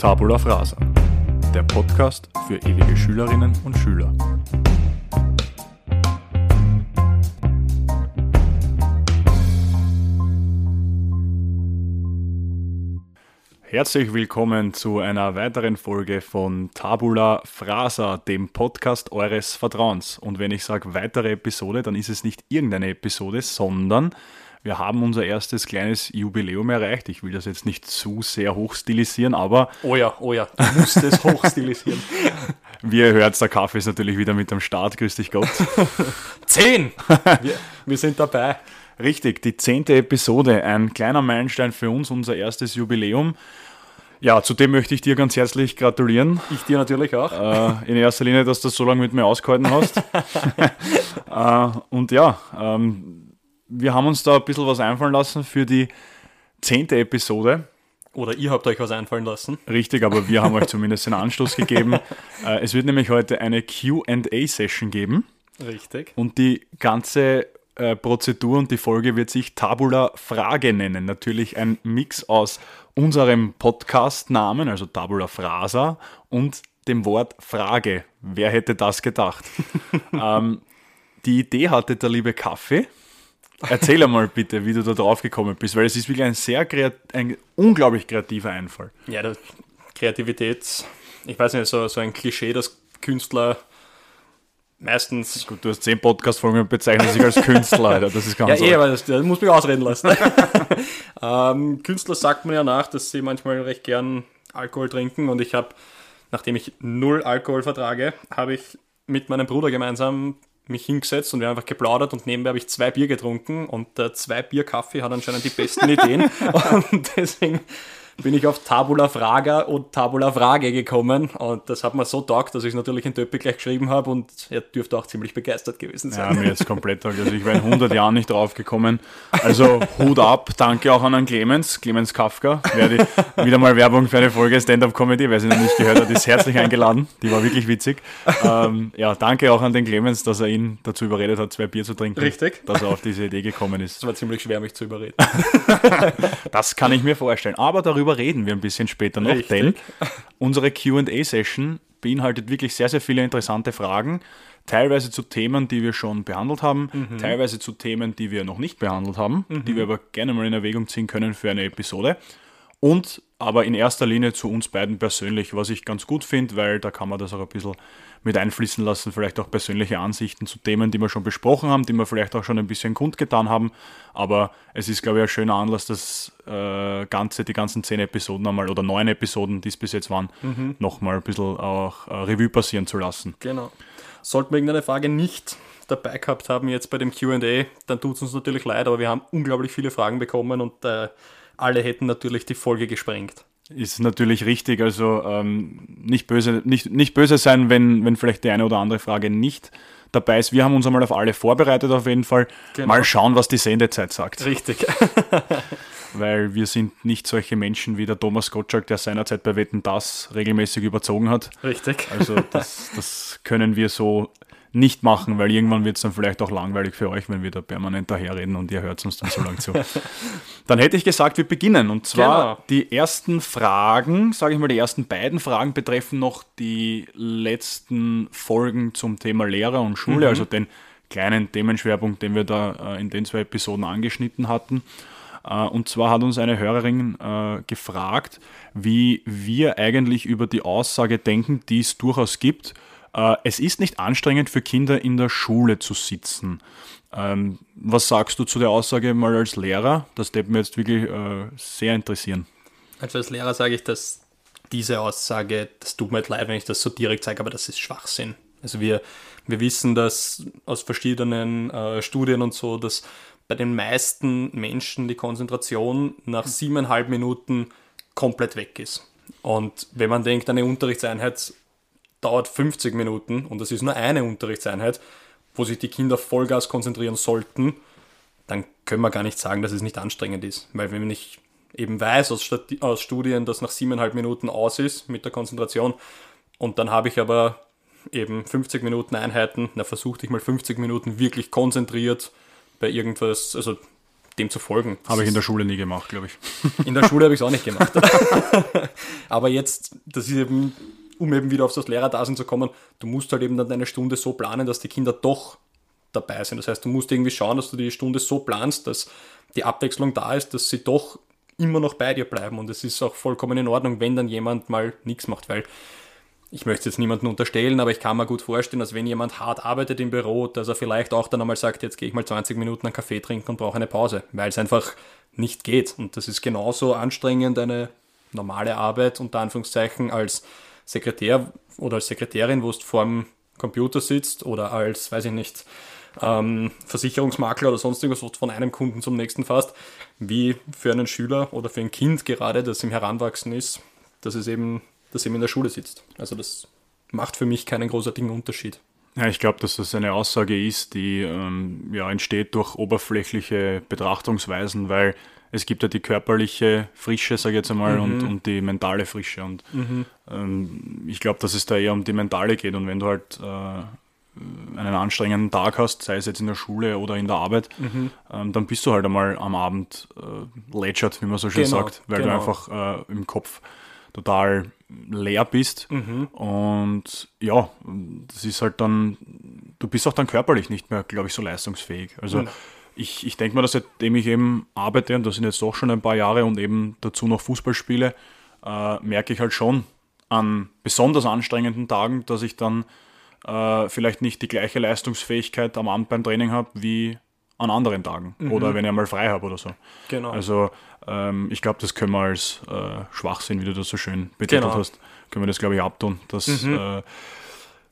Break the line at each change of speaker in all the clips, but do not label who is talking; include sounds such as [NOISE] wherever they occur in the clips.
Tabula Frasa, der Podcast für ewige Schülerinnen und Schüler. Herzlich willkommen zu einer weiteren Folge von Tabula Frasa, dem Podcast eures Vertrauens. Und wenn ich sage weitere Episode, dann ist es nicht irgendeine Episode, sondern wir haben unser erstes kleines Jubiläum erreicht. Ich will das jetzt nicht zu sehr hochstilisieren, aber.
Oh ja, oh ja, du musst es hochstilisieren. [LAUGHS]
Wie ihr hört, der Kaffee ist natürlich wieder mit am Start. Grüß dich Gott. [LAUGHS]
Zehn! Wir, wir sind dabei.
Richtig, die zehnte Episode. Ein kleiner Meilenstein für uns, unser erstes Jubiläum. Ja, zudem möchte ich dir ganz herzlich gratulieren.
Ich dir natürlich auch.
Äh, in erster Linie, dass du das so lange mit mir ausgehalten hast. [LAUGHS] äh, und ja, ähm, wir haben uns da ein bisschen was einfallen lassen für die zehnte Episode.
Oder ihr habt euch was einfallen lassen.
Richtig, aber wir haben euch [LAUGHS] zumindest den Anstoß gegeben. Äh, es wird nämlich heute eine QA-Session geben.
Richtig.
Und die ganze äh, Prozedur und die Folge wird sich Tabula Frage nennen. Natürlich ein Mix aus unserem Podcast-Namen, also Tabula Frasa, und dem Wort Frage. Wer hätte das gedacht? [LAUGHS] ähm, die Idee hatte der liebe Kaffee. Erzähl einmal bitte, wie du da drauf gekommen bist, weil es ist wirklich ein sehr ein unglaublich kreativer Einfall.
Ja, das Kreativität, ich weiß nicht, so, so ein Klischee, dass Künstler meistens.
Gut, du hast zehn Podcast-Folgen bezeichnet sich als Künstler, das ist ganz
Ja, eh, aber das, das, muss mich ausreden lassen. [LAUGHS] ähm, Künstler sagt man ja nach, dass sie manchmal recht gern Alkohol trinken und ich habe, nachdem ich null Alkohol vertrage, habe ich mit meinem Bruder gemeinsam mich hingesetzt und wir haben einfach geplaudert und nebenbei habe ich zwei Bier getrunken und äh, zwei Bier Kaffee hat anscheinend die besten Ideen. [LAUGHS] Und deswegen bin ich auf Tabula Fraga und Tabula Frage gekommen und das hat mir so taugt, dass ich es natürlich in Töppi gleich geschrieben habe und er dürfte auch ziemlich begeistert gewesen sein.
Ja, mir jetzt komplett taugt. Also ich wäre in 100 Jahren nicht drauf gekommen. Also Hut ab, danke auch an Clemens, Clemens Kafka. Wer die, wieder mal Werbung für eine Folge Stand-Up-Comedy, wer sie noch nicht gehört hat, ist herzlich eingeladen. Die war wirklich witzig. Ähm, ja, danke auch an den Clemens, dass er ihn dazu überredet hat, zwei Bier zu trinken.
Richtig.
Dass er auf diese Idee gekommen ist.
Es war ziemlich schwer, mich zu überreden. [LAUGHS]
das kann ich mir vorstellen. Aber darüber reden wir ein bisschen später noch,
Richtig.
denn unsere QA-Session beinhaltet wirklich sehr, sehr viele interessante Fragen. Teilweise zu Themen, die wir schon behandelt haben, teilweise zu Themen, die wir noch nicht behandelt haben, die wir aber gerne mal in Erwägung ziehen können für eine Episode. Und aber in erster Linie zu uns beiden persönlich, was ich ganz gut finde, weil da kann man das auch ein bisschen mit einfließen lassen, vielleicht auch persönliche Ansichten zu Themen, die wir schon besprochen haben, die wir vielleicht auch schon ein bisschen kundgetan haben. Aber es ist, glaube ich, ein schöner Anlass, das äh, Ganze, die ganzen zehn Episoden einmal oder neun Episoden, die es bis jetzt waren, mhm. nochmal ein bisschen auch äh, Revue passieren zu lassen.
Genau. Sollten wir irgendeine Frage nicht dabei gehabt haben jetzt bei dem QA, dann tut es uns natürlich leid, aber wir haben unglaublich viele Fragen bekommen und äh, alle hätten natürlich die Folge gesprengt.
Ist natürlich richtig, also ähm, nicht, böse, nicht, nicht böse sein, wenn, wenn vielleicht die eine oder andere Frage nicht dabei ist. Wir haben uns einmal auf alle vorbereitet, auf jeden Fall.
Genau.
Mal schauen, was die Sendezeit sagt.
Richtig. [LAUGHS]
Weil wir sind nicht solche Menschen wie der Thomas Gottschalk, der seinerzeit bei Wetten das regelmäßig überzogen hat.
Richtig.
Also das, das können wir so nicht machen, weil irgendwann wird es dann vielleicht auch langweilig für euch, wenn wir da permanent daherreden und ihr hört uns dann so lang zu. [LAUGHS] dann hätte ich gesagt, wir beginnen. Und zwar
Genau.
die ersten Fragen, sage ich mal, die ersten beiden Fragen betreffen noch die letzten Folgen zum Thema Lehrer und Schule, also den kleinen Themenschwerpunkt, den wir da äh, in den zwei Episoden angeschnitten hatten. Äh, Und zwar hat uns eine Hörerin äh, gefragt, wie wir eigentlich über die Aussage denken, die es durchaus gibt. Äh, es ist nicht anstrengend für Kinder in der Schule zu sitzen. Ähm, was sagst du zu der Aussage mal als Lehrer? Das würde mir jetzt wirklich äh, sehr interessieren.
Also als Lehrer sage ich, dass diese Aussage, das tut mir leid, wenn ich das so direkt sage, aber das ist Schwachsinn. Also wir, wir wissen das aus verschiedenen äh, Studien und so, dass bei den meisten Menschen die Konzentration nach siebeneinhalb Minuten komplett weg ist. Und wenn man denkt, eine Unterrichtseinheit dauert 50 Minuten und das ist nur eine Unterrichtseinheit, wo sich die Kinder Vollgas konzentrieren sollten, dann können wir gar nicht sagen, dass es nicht anstrengend ist. Weil wenn ich eben weiß aus, Studien, dass nach siebeneinhalb Minuten aus ist mit der Konzentration und dann habe ich aber eben 50 Minuten Einheiten, na versuchte ich mal 50 Minuten wirklich konzentriert bei irgendwas, also dem zu folgen.
Habe ich in der Schule nie gemacht, glaube ich.
In der Schule habe ich es auch nicht gemacht. [LAUGHS] Aber jetzt, das ist eben, um eben wieder auf das Lehrerdasein zu kommen, du musst halt eben dann deine Stunde so planen, dass die Kinder doch dabei sind. Das heißt, du musst irgendwie schauen, dass du die Stunde so planst, dass die Abwechslung da ist, dass sie doch immer noch bei dir bleiben. Und es ist auch vollkommen in Ordnung, wenn dann jemand mal nichts macht, weil ich möchte jetzt niemanden unterstellen, aber ich kann mir gut vorstellen, dass wenn jemand hart arbeitet im Büro, dass er vielleicht auch dann einmal sagt, jetzt gehe ich mal 20 Minuten einen Kaffee trinken und brauche eine Pause, weil es einfach nicht geht. Und das ist genauso anstrengend, eine normale Arbeit unter Anführungszeichen als Sekretär oder als Sekretärin, wo du vor dem Computer sitzt oder als, weiß ich nicht, ähm, Versicherungsmakler oder sonst irgendwas, was von einem Kunden zum nächsten fast, wie für einen Schüler oder für ein Kind gerade, das im Heranwachsen ist, dass es eben, dass eben in der Schule sitzt. Also das macht für mich keinen großartigen Unterschied.
Ja, ich glaube, dass das eine Aussage ist, die ähm, ja, entsteht durch oberflächliche Betrachtungsweisen, weil es gibt ja die körperliche Frische, sage ich jetzt einmal, mhm. und, und die mentale Frische. Und mhm. ähm, ich glaube, dass es da eher um die mentale geht. Und wenn du halt äh, einen anstrengenden Tag hast, sei es jetzt in der Schule oder in der Arbeit, mhm. ähm, dann bist du halt einmal am Abend äh, lätschert, wie man so schön genau, sagt, weil genau. du einfach äh, im Kopf total leer bist. Mhm. Und ja, das ist halt dann, du bist auch dann körperlich nicht mehr, glaube ich, so leistungsfähig. Also mhm. Ich, ich denke mal, dass seitdem ich eben arbeite, und das sind jetzt doch schon ein paar Jahre und eben dazu noch Fußball spiele, äh, merke ich halt schon an besonders anstrengenden Tagen, dass ich dann äh, vielleicht nicht die gleiche Leistungsfähigkeit am Abend beim Training habe wie an anderen Tagen mhm. oder wenn ich mal frei habe oder so. Genau. Also ähm, ich glaube, das können wir als äh, Schwachsinn, wie du das so schön betitelt genau. hast, können wir das, glaube ich, abtun, dass mhm. äh,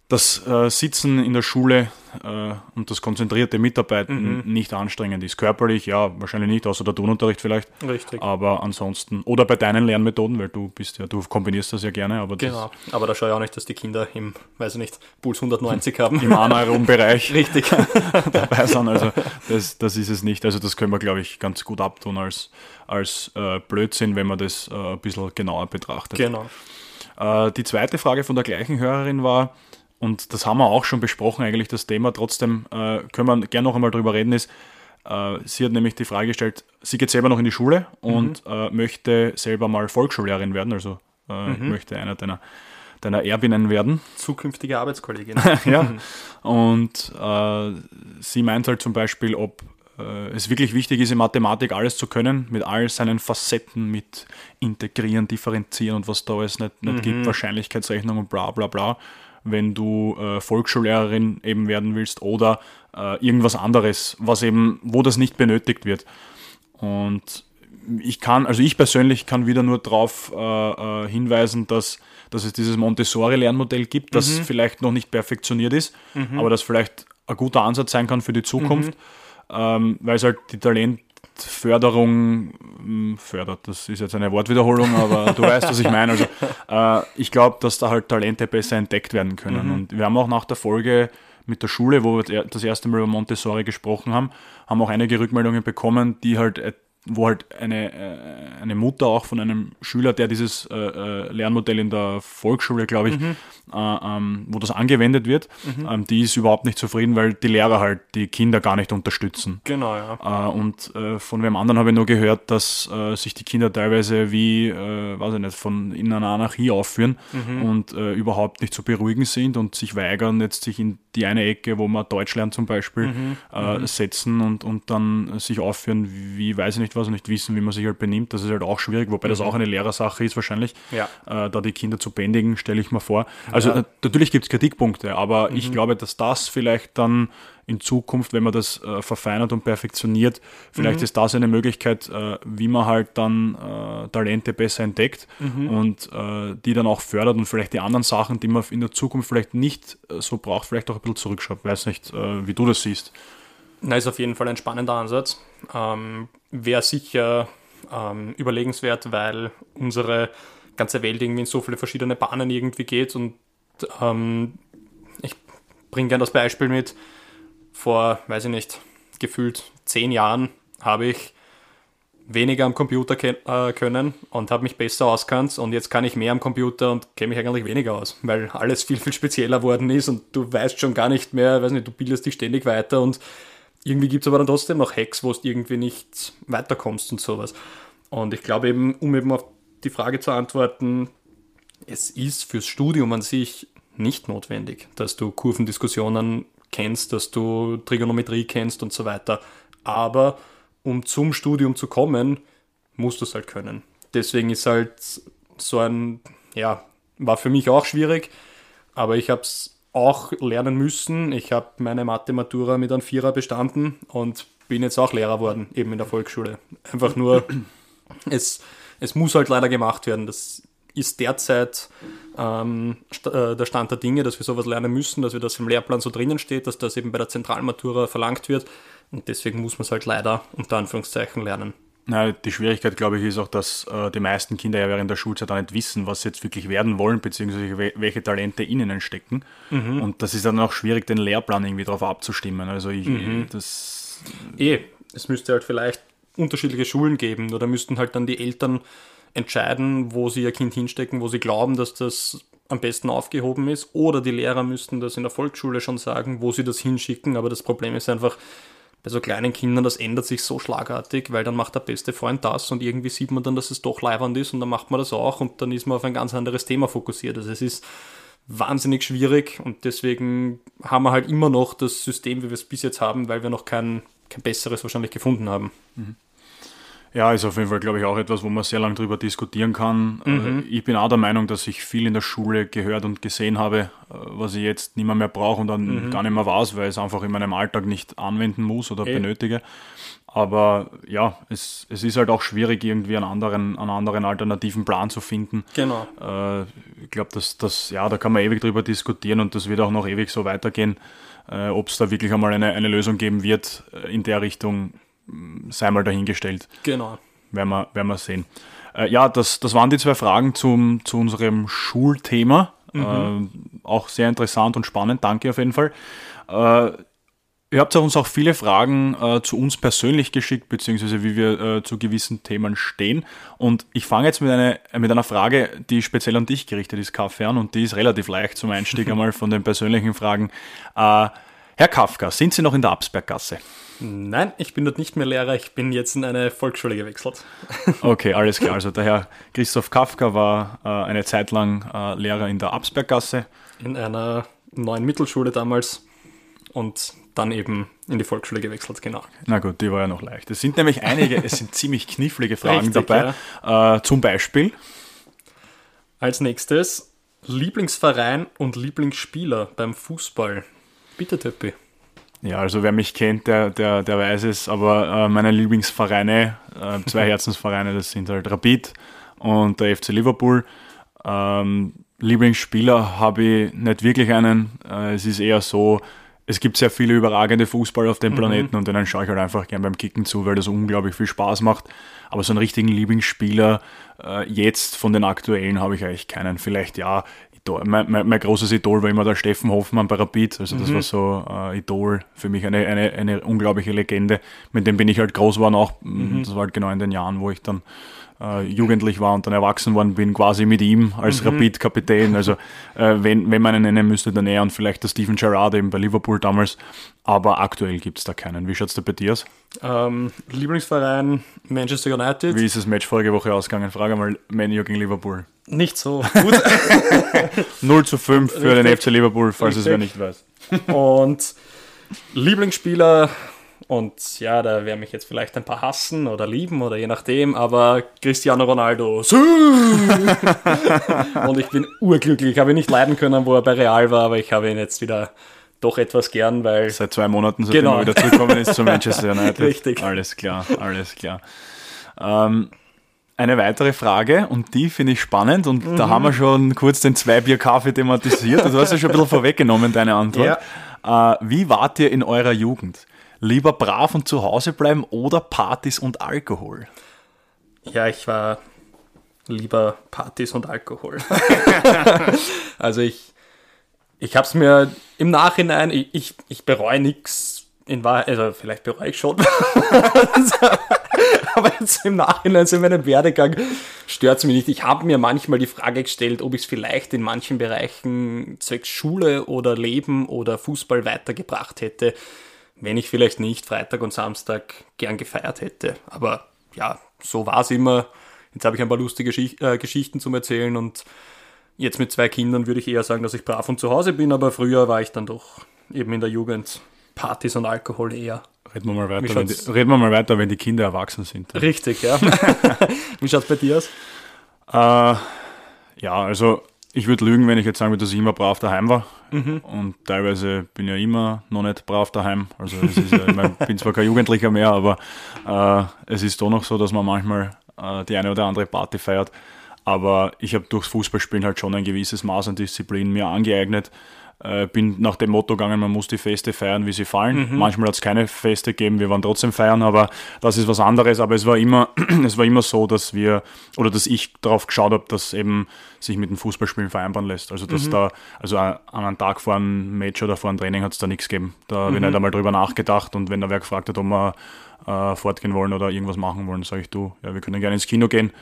das äh, Sitzen in der Schule äh, und das konzentrierte Mitarbeiten mhm. nicht anstrengend ist. Körperlich, ja, wahrscheinlich nicht, außer der Turnunterricht vielleicht. Richtig. Aber ansonsten, oder bei deinen Lernmethoden, weil du bist ja, du kombinierst das ja gerne. Aber
genau, aber da schaue ich auch nicht, dass die Kinder im, weiß ich nicht, Puls 190 haben.
Im Anaeroben-Bereich. [LAUGHS] Richtig. [LAUGHS] dabei sind, also das, das ist es nicht. Also das können wir, glaube ich, ganz gut abtun als, als äh, Blödsinn, wenn man das äh, ein bisschen genauer betrachtet. Genau. Äh, die zweite Frage von der gleichen Hörerin war, und das haben wir auch schon besprochen, eigentlich das Thema. Trotzdem äh, können wir gerne noch einmal drüber reden. Ist, äh, sie hat nämlich die Frage gestellt, sie geht selber noch in die Schule und mhm. äh, möchte selber mal Volksschullehrerin werden, also äh, mhm. möchte einer deiner, deiner Erbinnen werden.
Zukünftige Arbeitskollegin. [LAUGHS]
ja. Und äh, sie meint halt zum Beispiel, ob äh, es wirklich wichtig ist, in Mathematik alles zu können, mit all seinen Facetten, mit Integrieren, Differenzieren und was da alles nicht, nicht mhm. gibt, Wahrscheinlichkeitsrechnung und bla bla bla wenn du äh, Volksschullehrerin eben werden willst oder äh, irgendwas anderes, was eben, wo das nicht benötigt wird. Und ich kann, also ich persönlich kann wieder nur darauf äh, äh, hinweisen, dass, dass es dieses Montessori-Lernmodell gibt, das mhm. vielleicht noch nicht perfektioniert ist, mhm. aber das vielleicht ein guter Ansatz sein kann für die Zukunft, mhm. ähm, weil es halt die Talent, Förderung hm, fördert. Das ist jetzt eine Wortwiederholung, aber du weißt, was ich meine. Also äh, ich glaube, dass da halt Talente besser entdeckt werden können. Mhm. Und wir haben auch nach der Folge mit der Schule, wo wir das erste Mal über Montessori gesprochen haben, haben auch einige Rückmeldungen bekommen, die halt wo halt eine, äh, eine Mutter auch von einem Schüler, der dieses äh, äh, Lernmodell in der Volksschule, glaube ich, mhm. Äh, ähm, wo das angewendet wird, mhm. ähm, die ist überhaupt nicht zufrieden, weil die Lehrer halt die Kinder gar nicht unterstützen. Genau, ja. Äh, und äh, von wem anderen habe ich nur gehört, dass sich die Kinder teilweise wie, weiß ich nicht, von in einer Anarchie aufführen mhm. und überhaupt nicht zu beruhigen sind und sich weigern, jetzt sich in die eine Ecke, wo man Deutsch lernt zum Beispiel, mhm. Mhm. setzen und, und dann sich aufführen, wie, weiß ich nicht, was und nicht wissen, wie man sich halt benimmt. Das ist halt auch schwierig, wobei mhm. das auch eine Lehrersache ist wahrscheinlich, ja. äh, da die Kinder zu bändigen, stelle ich mir vor. Also ja. äh, natürlich gibt es Kritikpunkte, aber mhm. ich glaube, dass das vielleicht dann in Zukunft, wenn man das äh, verfeinert und perfektioniert, vielleicht mhm. ist das eine Möglichkeit, äh, wie man halt dann äh, Talente besser entdeckt mhm. und äh, die dann auch fördert und vielleicht die anderen Sachen, die man in der Zukunft vielleicht nicht so braucht, vielleicht auch ein bisschen zurückschaut. Weiß nicht, wie du das siehst.
Na, ist auf jeden Fall ein spannender Ansatz. Ähm, Wäre sicher ähm, überlegenswert, weil unsere ganze Welt irgendwie in so viele verschiedene Bahnen irgendwie geht. Und ähm, ich bringe gerne das Beispiel mit. Vor, weiß ich nicht, gefühlt zehn Jahren habe ich weniger am Computer äh, können und habe mich besser auskannt und jetzt kann ich mehr am Computer und kenne mich eigentlich weniger aus, weil alles viel, viel spezieller worden ist und du weißt schon gar nicht mehr, weiß nicht, du bildest dich ständig weiter und irgendwie gibt es aber dann trotzdem noch Hacks, wo du irgendwie nicht weiterkommst und sowas. Und ich glaube eben, um eben auf die Frage zu antworten, es ist fürs Studium an sich nicht notwendig, dass du Kurvendiskussionen kennst, dass du Trigonometrie kennst und so weiter. Aber um zum Studium zu kommen, musst du es halt können. Deswegen ist halt so ein, ja, war für mich auch schwierig, aber ich habe es auch lernen müssen. Ich habe meine Mathe-Matura mit einem Vierer bestanden und bin jetzt auch Lehrer worden, eben in der Volksschule. Einfach nur, [CLEARS THROAT] es, es muss halt leider gemacht werden. Das ist derzeit ähm, äh, der Stand der Dinge, dass wir sowas lernen müssen, dass wir das im Lehrplan so drinnen steht, dass das eben bei der Zentralmatura verlangt wird. Und deswegen muss man es halt leider unter Anführungszeichen lernen.
Na, die Schwierigkeit, glaube ich, ist auch, dass äh, die meisten Kinder ja während der Schulzeit auch nicht wissen, was sie jetzt wirklich werden wollen, beziehungsweise welche Talente in ihnen stecken. Mhm. Und das ist dann auch schwierig, den Lehrplan irgendwie darauf abzustimmen. Also ich, mhm. das.
Eh, es müsste halt vielleicht unterschiedliche Schulen geben oder müssten halt dann die Eltern entscheiden, wo sie ihr Kind hinstecken, wo sie glauben, dass das am besten aufgehoben ist. Oder die Lehrer müssten das in der Volksschule schon sagen, wo sie das hinschicken. Aber das Problem ist einfach, bei so kleinen Kindern, das ändert sich so schlagartig, weil dann macht der beste Freund das und irgendwie sieht man dann, dass es doch leibernd ist und dann macht man das auch und dann ist man auf ein ganz anderes Thema fokussiert. Also es ist wahnsinnig schwierig und deswegen haben wir halt immer noch das System, wie wir es bis jetzt haben, weil wir noch kein, kein besseres wahrscheinlich gefunden haben. Mhm.
Ja, ist auf jeden Fall, glaube ich, auch etwas, wo man sehr lange darüber diskutieren kann. Mhm. Äh, ich bin auch der Meinung, dass ich viel in der Schule gehört und gesehen habe, äh, was ich jetzt nicht mehr, mehr brauche und dann mhm. gar nicht mehr weiß, weil ich es einfach in meinem Alltag nicht anwenden muss oder e. benötige. Aber ja, es, es ist halt auch schwierig, irgendwie einen anderen, einen anderen alternativen Plan zu finden.
Genau.
Äh, ich glaube, dass das, ja, da kann man ewig drüber diskutieren und das wird auch noch ewig so weitergehen. Äh, Ob es da wirklich einmal eine, eine Lösung geben wird äh, in der Richtung, sei mal dahingestellt.
Genau.
Werden wir, werden wir sehen. Äh, ja, das, das waren die zwei Fragen zum, zu unserem Schulthema. Mhm. Äh, auch sehr interessant und spannend. Danke auf jeden Fall. Äh, ihr habt uns auch viele Fragen äh, zu uns persönlich geschickt, beziehungsweise wie wir äh, zu gewissen Themen stehen. Und ich fange jetzt mit, eine, mit einer Frage, die speziell an dich gerichtet ist, Kaffee, und die ist relativ leicht zum Einstieg [LAUGHS] einmal von den persönlichen Fragen. Herr Kafka, sind Sie noch in der Absberggasse?
Nein, ich bin dort nicht mehr Lehrer, ich bin jetzt in eine Volksschule gewechselt. [LAUGHS]
Okay, alles klar. Also der Herr Christoph Kafka war äh, eine Zeit lang äh, Lehrer in der Absberggasse.
In einer neuen Mittelschule damals und dann eben in die Volksschule gewechselt, genau.
Na gut, die war ja noch leicht. Es sind nämlich einige, es sind [LAUGHS] ziemlich knifflige Fragen Richtig, dabei. Ja. Äh, zum Beispiel.
Als nächstes Lieblingsverein und Lieblingsspieler beim Fußball. Bitte, Töppi.
Ja, also wer mich kennt, der, der, der weiß es, aber äh, meine Lieblingsvereine, äh, zwei [LAUGHS] Herzensvereine, das sind halt Rapid und der FC Liverpool. Ähm, Lieblingsspieler habe ich nicht wirklich einen. Äh, es ist eher so, es gibt sehr viele überragende Fußballer auf dem mhm. Planeten mhm. und denen schaue ich halt einfach gern beim Kicken zu, weil das unglaublich viel Spaß macht. Aber so einen richtigen Lieblingsspieler äh, jetzt von den aktuellen habe ich eigentlich keinen. Vielleicht ja, Idol, mein, mein, mein, großes Idol war immer der Steffen Hoffmann bei Rapid. Also das mhm. war so äh, Idol für mich, eine, eine, eine unglaubliche Legende. Mit dem bin ich halt groß geworden auch. Mhm. Das war halt genau in den Jahren, wo ich dann äh, jugendlich war und dann erwachsen worden bin, quasi mit ihm als mhm. Rapid-Kapitän. Also äh, wenn, wenn man einen nennen müsste, dann eher und vielleicht der Steven Gerrard eben bei Liverpool damals. Aber aktuell gibt es da keinen. Wie schaut es da bei dir aus?
Ähm, Lieblingsverein Manchester United.
Wie ist das Match vorige Woche ausgegangen? Frage mal Manu gegen Liverpool.
Nicht so [LAUGHS] gut.
0 zu 5 für Richtig. den FC Liverpool, falls Richtig. es wer nicht weiß.
Und Lieblingsspieler und ja, da werden mich jetzt vielleicht ein paar hassen oder lieben oder je nachdem, aber Cristiano Ronaldo. [LAUGHS] und ich bin urglücklich. Ich habe ihn nicht leiden können, wo er bei Real war, aber ich habe ihn jetzt wieder doch etwas gern, weil.
Seit zwei Monaten, seitdem genau. er wieder zurückgekommen ist zu Manchester [LAUGHS] United.
Richtig.
Alles klar, alles klar. Ähm, eine weitere Frage und die finde ich spannend und mhm. da haben wir schon kurz den Zwei-Bier-Kaffee thematisiert. Also du hast ja schon ein bisschen vorweggenommen, deine Antwort. Ja. Äh, wie wart ihr in eurer Jugend? Lieber brav und zu Hause bleiben oder Partys und Alkohol?
Ja, ich war lieber Partys und Alkohol. [LAUGHS] also ich, ich habe es mir im Nachhinein, ich, ich, ich bereue nichts in Wahrheit, also vielleicht bereue ich schon. [LAUGHS] Aber jetzt im Nachhinein, in meinem Werdegang, stört es mich nicht. Ich habe mir manchmal die Frage gestellt, ob ich es vielleicht in manchen Bereichen zwecks Schule oder Leben oder Fußball weitergebracht hätte wenn ich vielleicht nicht Freitag und Samstag gern gefeiert hätte. Aber ja, so war es immer. Jetzt habe ich ein paar lustige Geschicht äh, Geschichten zum Erzählen und jetzt mit zwei Kindern würde ich eher sagen, dass ich brav und zu Hause bin, aber früher war ich dann doch eben in der Jugend Partys und Alkohol eher.
Reden wir mal weiter, wenn die, reden wir mal weiter, wenn die Kinder erwachsen sind.
Richtig, ja. [LAUGHS] Wie schaut es bei dir aus?
Äh, ja, also ich würde lügen, wenn ich jetzt sagen würde, dass ich immer brav daheim war. Mhm. Und teilweise bin ich ja immer noch nicht brav daheim. Also ja, ich mein, [LAUGHS] bin zwar kein Jugendlicher mehr, aber äh, es ist doch noch so, dass man manchmal äh, die eine oder andere Party feiert. Aber ich habe durchs Fußballspielen halt schon ein gewisses Maß an Disziplin mir angeeignet. Äh, bin nach dem Motto gegangen, man muss die Feste feiern, wie sie fallen. Mhm. Manchmal hat es keine Feste gegeben, wir waren trotzdem feiern, aber das ist was anderes. Aber es war immer, [CLEARS THROAT] es war immer so, dass wir oder dass ich darauf geschaut habe, dass eben sich mit dem Fußballspielen vereinbaren lässt. Also dass mhm. da, also an einem Tag vor einem Match oder vor einem Training hat es da nichts gegeben. Da mhm. habe ich nicht einmal drüber nachgedacht und wenn da wer gefragt hat, ob wir äh, fortgehen wollen oder irgendwas machen wollen, sage ich du, ja, wir können gerne ins Kino gehen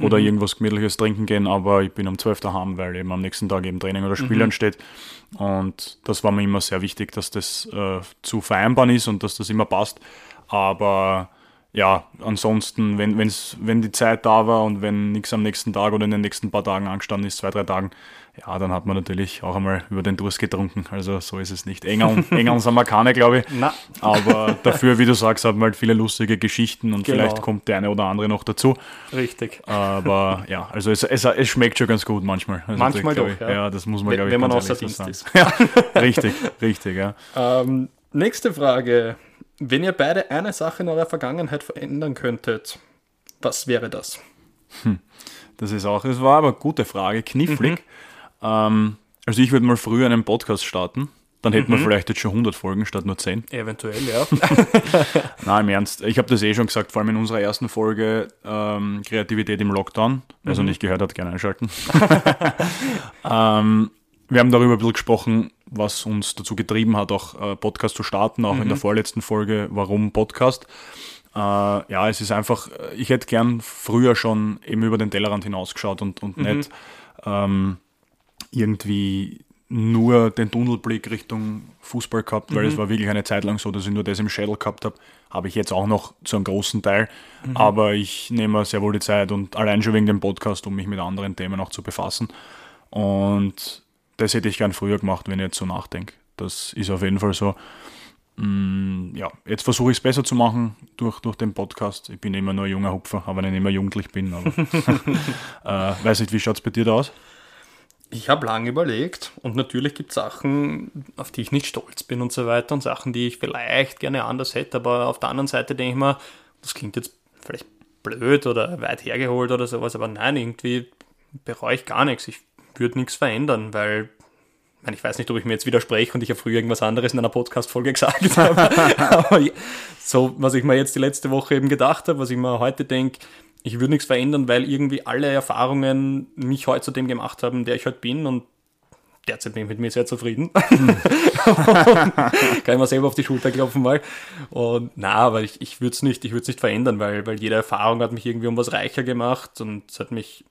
oder mhm. irgendwas Gemütliches trinken gehen, aber ich bin um 12 daheim, weil eben am nächsten Tag eben Training oder Spiel mhm. ansteht. Und das war mir immer sehr wichtig, dass das äh, zu vereinbaren ist und dass das immer passt. Aber ja, ansonsten, wenn, wenn's, wenn die Zeit da war und wenn nichts am nächsten Tag oder in den nächsten paar Tagen angestanden ist, zwei, drei Tagen, ja, dann hat man natürlich auch einmal über den Durst getrunken. Also so ist es nicht. Engeln, [LAUGHS] Engeln sind wir keine, glaube ich.
Na.
Aber dafür, wie du sagst, hat man halt viele lustige Geschichten und genau. vielleicht kommt der eine oder andere noch dazu.
Richtig.
Aber ja, also es, es, es schmeckt schon ganz gut manchmal. Also
manchmal doch,
ich, ja. ja. das muss man, glaube
ich, Wenn man außer Dienst ist. [LAUGHS]
ja, richtig, richtig, ja.
Ähm, nächste Frage. Wenn ihr beide eine Sache in eurer Vergangenheit verändern könntet, was wäre das?
Hm. Das ist auch, das war aber eine gute Frage, knifflig. Mhm. Ähm, also ich würde mal früher einen Podcast starten. Dann hätten mhm. wir vielleicht jetzt schon 100 Folgen statt nur 10.
Eventuell, ja. [LAUGHS]
Nein, im Ernst. Ich habe das eh schon gesagt, vor allem in unserer ersten Folge ähm, Kreativität im Lockdown. Wer also mhm. nicht gehört hat, gerne einschalten. [LAUGHS] ähm, wir haben darüber ein bisschen gesprochen, was uns dazu getrieben hat, auch äh, Podcast zu starten, auch mhm. in der mhm. vorletzten Folge, warum Podcast. Äh, ja, es ist einfach, ich hätte gern früher schon eben über den Tellerrand hinausgeschaut und, und mhm. nicht ähm, irgendwie nur den Tunnelblick Richtung Fußball gehabt, weil mhm. es war wirklich eine Zeit lang so, dass ich nur das im Schädel gehabt habe. Habe ich jetzt auch noch zu einem großen Teil. Mhm. Aber ich nehme sehr wohl die Zeit und allein schon wegen dem Podcast, um mich mit anderen Themen auch zu befassen. Und das hätte ich gern früher gemacht, wenn ich jetzt so nachdenke. Das ist auf jeden Fall so. Mm, ja, jetzt versuche ich es besser zu machen durch, durch den Podcast. Ich bin immer nur ein junger Hupfer, aber nicht immer jugendlich bin. Aber [LAUGHS] [LAUGHS] äh, weiß nicht, wie schaut es bei dir da aus?
Ich habe lange überlegt und natürlich gibt es Sachen, auf die ich nicht stolz bin und so weiter und Sachen, die ich vielleicht gerne anders hätte, aber auf der anderen Seite denke ich mir, das klingt jetzt vielleicht blöd oder weit hergeholt oder sowas, aber nein, irgendwie bereue ich gar nichts. Ich würde nichts verändern, weil ich weiß nicht, ob ich mir jetzt widerspreche und ich habe früher irgendwas anderes in einer Podcast-Folge [LAUGHS] gesagt habe, aber so, was ich mir jetzt die letzte Woche eben gedacht habe, was ich mir heute denke, ich würde nichts verändern, weil irgendwie alle Erfahrungen mich heute zu dem gemacht haben, der ich heute bin und derzeit bin ich mit mir sehr zufrieden. [LAUGHS] Kann ich mir selber auf die Schulter klopfen mal. Und na, aber ich, ich würde es nicht, ich würde es nicht verändern, weil, weil jede Erfahrung hat mich irgendwie um was reicher gemacht und es hat mich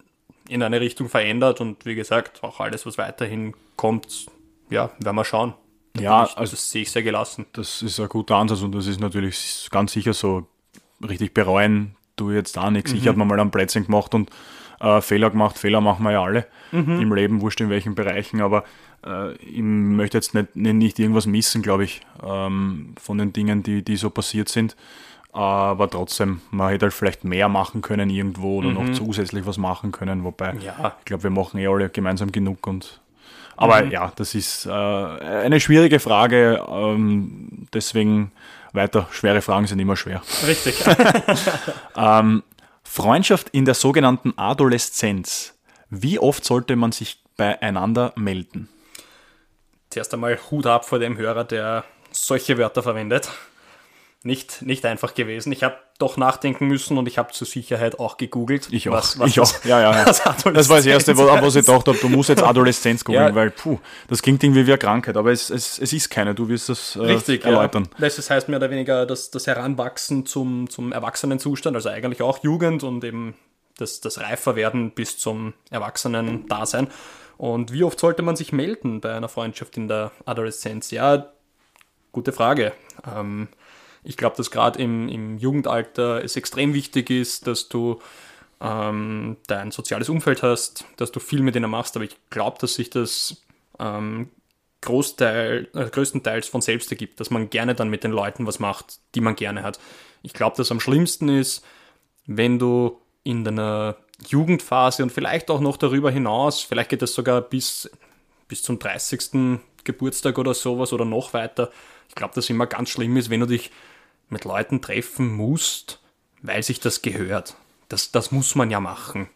in eine Richtung verändert und wie gesagt, auch alles, was weiterhin kommt, ja, werden wir schauen.
Da ja,
ich, also das sehe ich sehr gelassen.
Das ist ein guter Ansatz und das ist natürlich ganz sicher so. Richtig bereuen tue jetzt auch nichts. Mhm. Ich habe mir mal ein Plätzchen gemacht und äh, Fehler gemacht. Fehler machen wir ja alle mhm. im Leben, wurscht in welchen Bereichen, aber äh, ich möchte jetzt nicht, nicht irgendwas missen, glaube ich, ähm, von den Dingen, die, die so passiert sind. Aber trotzdem, man hätte halt vielleicht mehr machen können irgendwo oder mhm. noch zusätzlich was machen können. Wobei, ja. ich glaube, wir machen eh alle gemeinsam genug und aber mhm. ja, das ist äh, eine schwierige Frage. Ähm, deswegen weiter, schwere Fragen sind immer schwer.
Richtig. [LAUGHS]
ähm, Freundschaft in der sogenannten Adoleszenz. Wie oft sollte man sich beieinander melden?
Zuerst einmal Hut ab vor dem Hörer, der solche Wörter verwendet nicht, nicht einfach gewesen. Ich habe doch nachdenken müssen und ich habe zur Sicherheit auch gegoogelt.
Ich auch. Was, was ich auch. Ja, ja. [LAUGHS] Das war das Erste, was, was ich gedacht habe, du musst jetzt Adoleszenz googeln, ja. weil puh, das klingt irgendwie wie eine Krankheit, aber es, es, es ist keine, du wirst das äh,
Richtig, erläutern. Ja. Das heißt mehr oder weniger das, das Heranwachsen zum, zum Erwachsenenzustand, also eigentlich auch Jugend und eben das, das Reiferwerden bis zum Erwachsenen-Dasein. Und wie oft sollte man sich melden bei einer Freundschaft in der Adoleszenz? Ja, gute Frage. Ähm, ich glaube, dass gerade im, im Jugendalter es extrem wichtig ist, dass du ähm, dein soziales Umfeld hast, dass du viel mit ihnen machst, aber ich glaube, dass sich das ähm, Großteil, äh, größtenteils von selbst ergibt, dass man gerne dann mit den Leuten was macht, die man gerne hat. Ich glaube, dass am schlimmsten ist, wenn du in deiner Jugendphase und vielleicht auch noch darüber hinaus, vielleicht geht das sogar bis, bis zum 30. Geburtstag oder sowas oder noch weiter. Ich glaube, dass immer ganz schlimm ist, wenn du dich mit Leuten treffen musst, weil sich das gehört. Das, das muss man ja machen.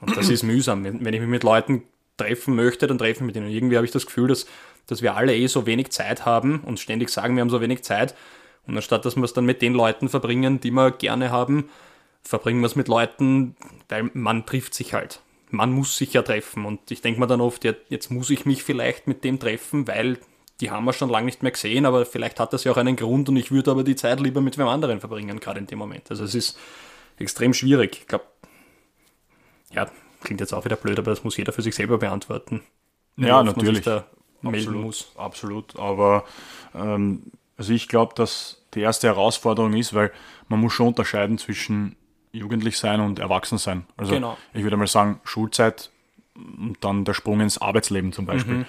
Und das ist mühsam. Wenn, ich mich mit Leuten treffen möchte, dann treffen mit ihnen. Irgendwie habe ich das Gefühl, dass, dass wir alle eh so wenig Zeit haben und ständig sagen, wir haben so wenig Zeit. Und anstatt dass wir es dann mit den Leuten verbringen, die wir gerne haben, verbringen wir es mit Leuten, weil man trifft sich halt. Man muss sich ja treffen. Und ich denke mir dann oft, ja, jetzt muss ich mich vielleicht mit dem treffen, weil die haben wir schon lange nicht mehr gesehen, aber vielleicht hat das ja auch einen Grund und ich würde aber die Zeit lieber mit wem anderen verbringen, gerade in dem Moment. Also es ist extrem schwierig. Ich glaube, ja, klingt jetzt auch wieder blöd, aber das muss jeder für sich selber beantworten.
Ja, natürlich.
Da melden
absolut,
muss.
absolut. Aber ähm, also ich glaube, dass die erste Herausforderung ist, weil man muss schon unterscheiden zwischen jugendlich sein und erwachsen sein. Also
Genau.
ich würde mal sagen, Schulzeit und dann der Sprung ins Arbeitsleben zum Beispiel.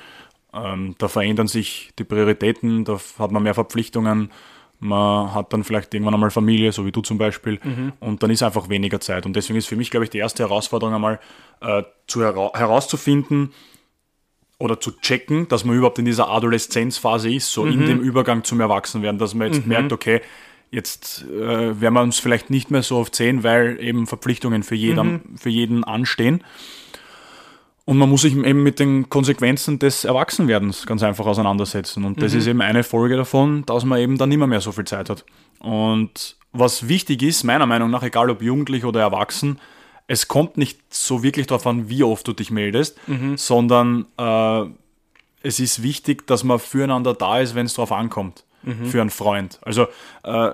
Ähm, da verändern sich die Prioritäten, da hat man mehr Verpflichtungen, man hat dann vielleicht irgendwann einmal Familie, so wie du zum Beispiel, und dann ist einfach weniger Zeit. Und deswegen ist für mich, glaube ich, die erste Herausforderung einmal äh, zu hera herauszufinden oder zu checken, dass man überhaupt in dieser Adoleszenzphase ist, so in dem Übergang zum Erwachsenwerden, dass man jetzt merkt, okay, jetzt äh, werden wir uns vielleicht nicht mehr so oft sehen, weil eben Verpflichtungen für, jeden, für jeden anstehen. Und man muss sich eben mit den Konsequenzen des Erwachsenwerdens ganz einfach auseinandersetzen. Und das ist eben eine Folge davon, dass man eben dann nicht mehr, so viel Zeit hat. Und was wichtig ist, meiner Meinung nach, egal ob jugendlich oder erwachsen, es kommt nicht so wirklich darauf an, wie oft du dich meldest, sondern äh, es ist wichtig, dass man füreinander da ist, wenn es darauf ankommt. Für einen Freund. Also äh,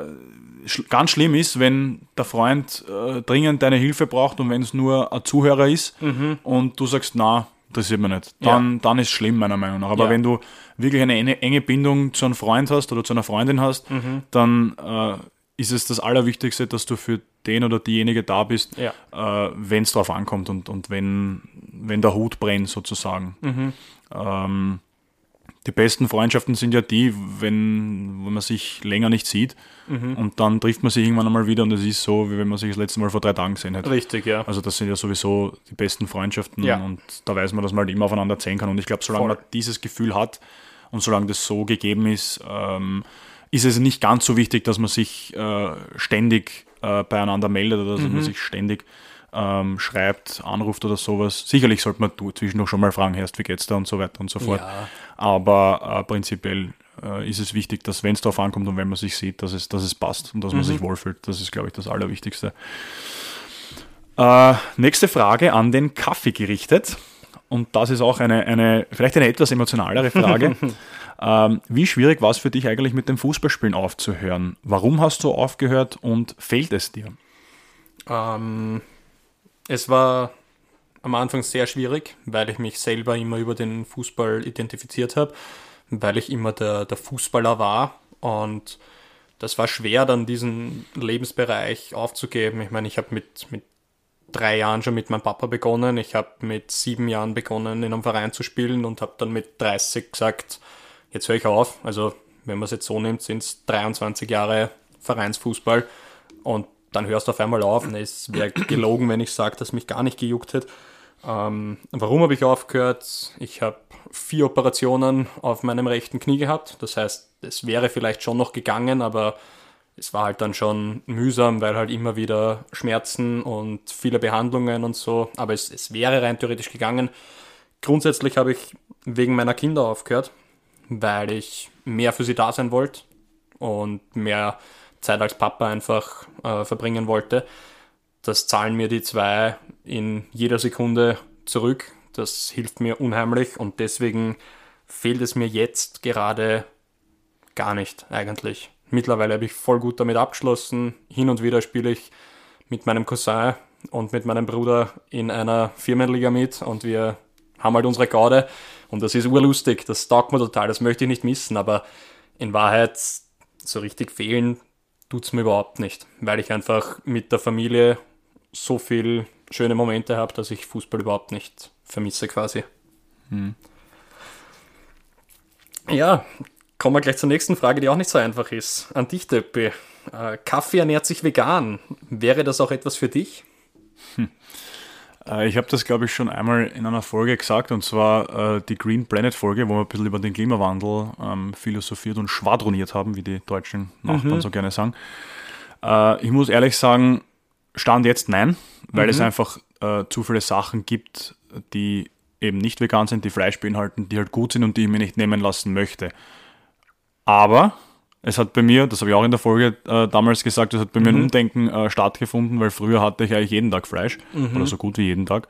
sch ganz schlimm ist, wenn der Freund äh, dringend deine Hilfe braucht und wenn es nur ein Zuhörer ist und du sagst, na, interessiert mich nicht. Dann, dann ist es schlimm, meiner Meinung nach. Aber
Ja.
wenn du wirklich eine enge, enge Bindung zu einem Freund hast oder zu einer Freundin hast, dann äh, ist es das Allerwichtigste, dass du für den oder diejenige da bist,
Ja.
äh, wenn es drauf ankommt und, und wenn, wenn der Hut brennt sozusagen. Ähm, die besten Freundschaften sind ja die, wenn, wenn man sich länger nicht sieht und dann trifft man sich irgendwann einmal wieder und es ist so, wie wenn man sich das letzte Mal vor drei Tagen gesehen hätte.
Richtig, ja.
Also das sind ja sowieso die besten Freundschaften
Ja.
und da weiß man, dass man halt immer aufeinander zählen kann. Und ich glaube, solange
Voll.
man dieses Gefühl hat und solange das so gegeben ist, ähm, ist es nicht ganz so wichtig, dass man sich äh, ständig äh, beieinander meldet oder dass
Mhm.
man sich ständig ähm, schreibt, anruft oder sowas. Sicherlich sollte man du zwischendurch schon mal fragen, Herrst, wie geht's da und so weiter und so fort.
Ja.
Aber äh, prinzipiell äh, ist es wichtig, dass wenn es darauf ankommt und wenn man sich sieht, dass es, dass es passt und dass man sich wohlfühlt. Das ist, glaube ich, das Allerwichtigste. Äh, nächste Frage an den Kaffee gerichtet. Und das ist auch eine, eine vielleicht eine etwas emotionalere Frage. [LAUGHS] ähm, wie schwierig war es für dich eigentlich mit dem Fußballspielen aufzuhören? Warum hast du aufgehört und fehlt es dir?
Ähm, es war am Anfang sehr schwierig, weil ich mich selber immer über den Fußball identifiziert habe, weil ich immer der, der Fußballer war und das war schwer, dann diesen Lebensbereich aufzugeben. Ich meine, ich habe mit, mit drei Jahren schon mit meinem Papa begonnen. Ich habe mit sieben Jahren begonnen, in einem Verein zu spielen und habe dann mit 30 gesagt, jetzt höre ich auf. Also, wenn man es jetzt so nimmt, sind es 23 Jahre Vereinsfußball und dann hörst du auf einmal auf. Und es wäre gelogen, wenn ich sage, dass mich gar nicht gejuckt hätte. Ähm, warum habe ich aufgehört? Ich habe vier Operationen auf meinem rechten Knie gehabt. Das heißt, es wäre vielleicht schon noch gegangen, aber es war halt dann schon mühsam, weil halt immer wieder Schmerzen und viele Behandlungen und so. Aber es, es wäre rein theoretisch gegangen. Grundsätzlich habe ich wegen meiner Kinder aufgehört, weil ich mehr für sie da sein wollte und mehr Zeit als Papa einfach äh, verbringen wollte. Das zahlen mir die zwei in jeder Sekunde zurück. Das hilft mir unheimlich und deswegen fehlt es mir jetzt gerade gar nicht eigentlich. Mittlerweile habe ich voll gut damit abgeschlossen. Hin und wieder spiele ich mit meinem Cousin und mit meinem Bruder in einer Firmenliga mit und wir haben halt unsere Garde und das ist urlustig, das taugt mir total, das möchte ich nicht missen, aber in Wahrheit so richtig fehlen tut es mir überhaupt nicht, weil ich einfach mit der Familie so viel schöne Momente habe, dass ich Fußball überhaupt nicht vermisse quasi. Hm. Ja, kommen wir gleich zur nächsten Frage, die auch nicht so einfach ist. An dich, Deppi. Äh, Kaffee ernährt sich vegan. Wäre das auch etwas für dich?
Hm. [LAUGHS] Äh, ich habe das, glaube ich, schon einmal in einer Folge gesagt, und zwar äh, die Green Planet Folge, wo wir ein bisschen über den Klimawandel ähm, philosophiert und schwadroniert haben, wie die deutschen Nachbarn mhm. so gerne sagen. Äh, ich muss ehrlich sagen, Stand jetzt nein, weil mhm. es einfach äh, zu viele Sachen gibt, die eben nicht vegan sind, die Fleisch beinhalten, die halt gut sind und die ich mir nicht nehmen lassen möchte. Aber es hat bei mir, das habe ich auch in der Folge äh, damals gesagt, es hat bei mhm. mir ein. Umdenken äh, stattgefunden, weil früher hatte ich eigentlich jeden Tag Fleisch mhm. oder so gut wie jeden Tag.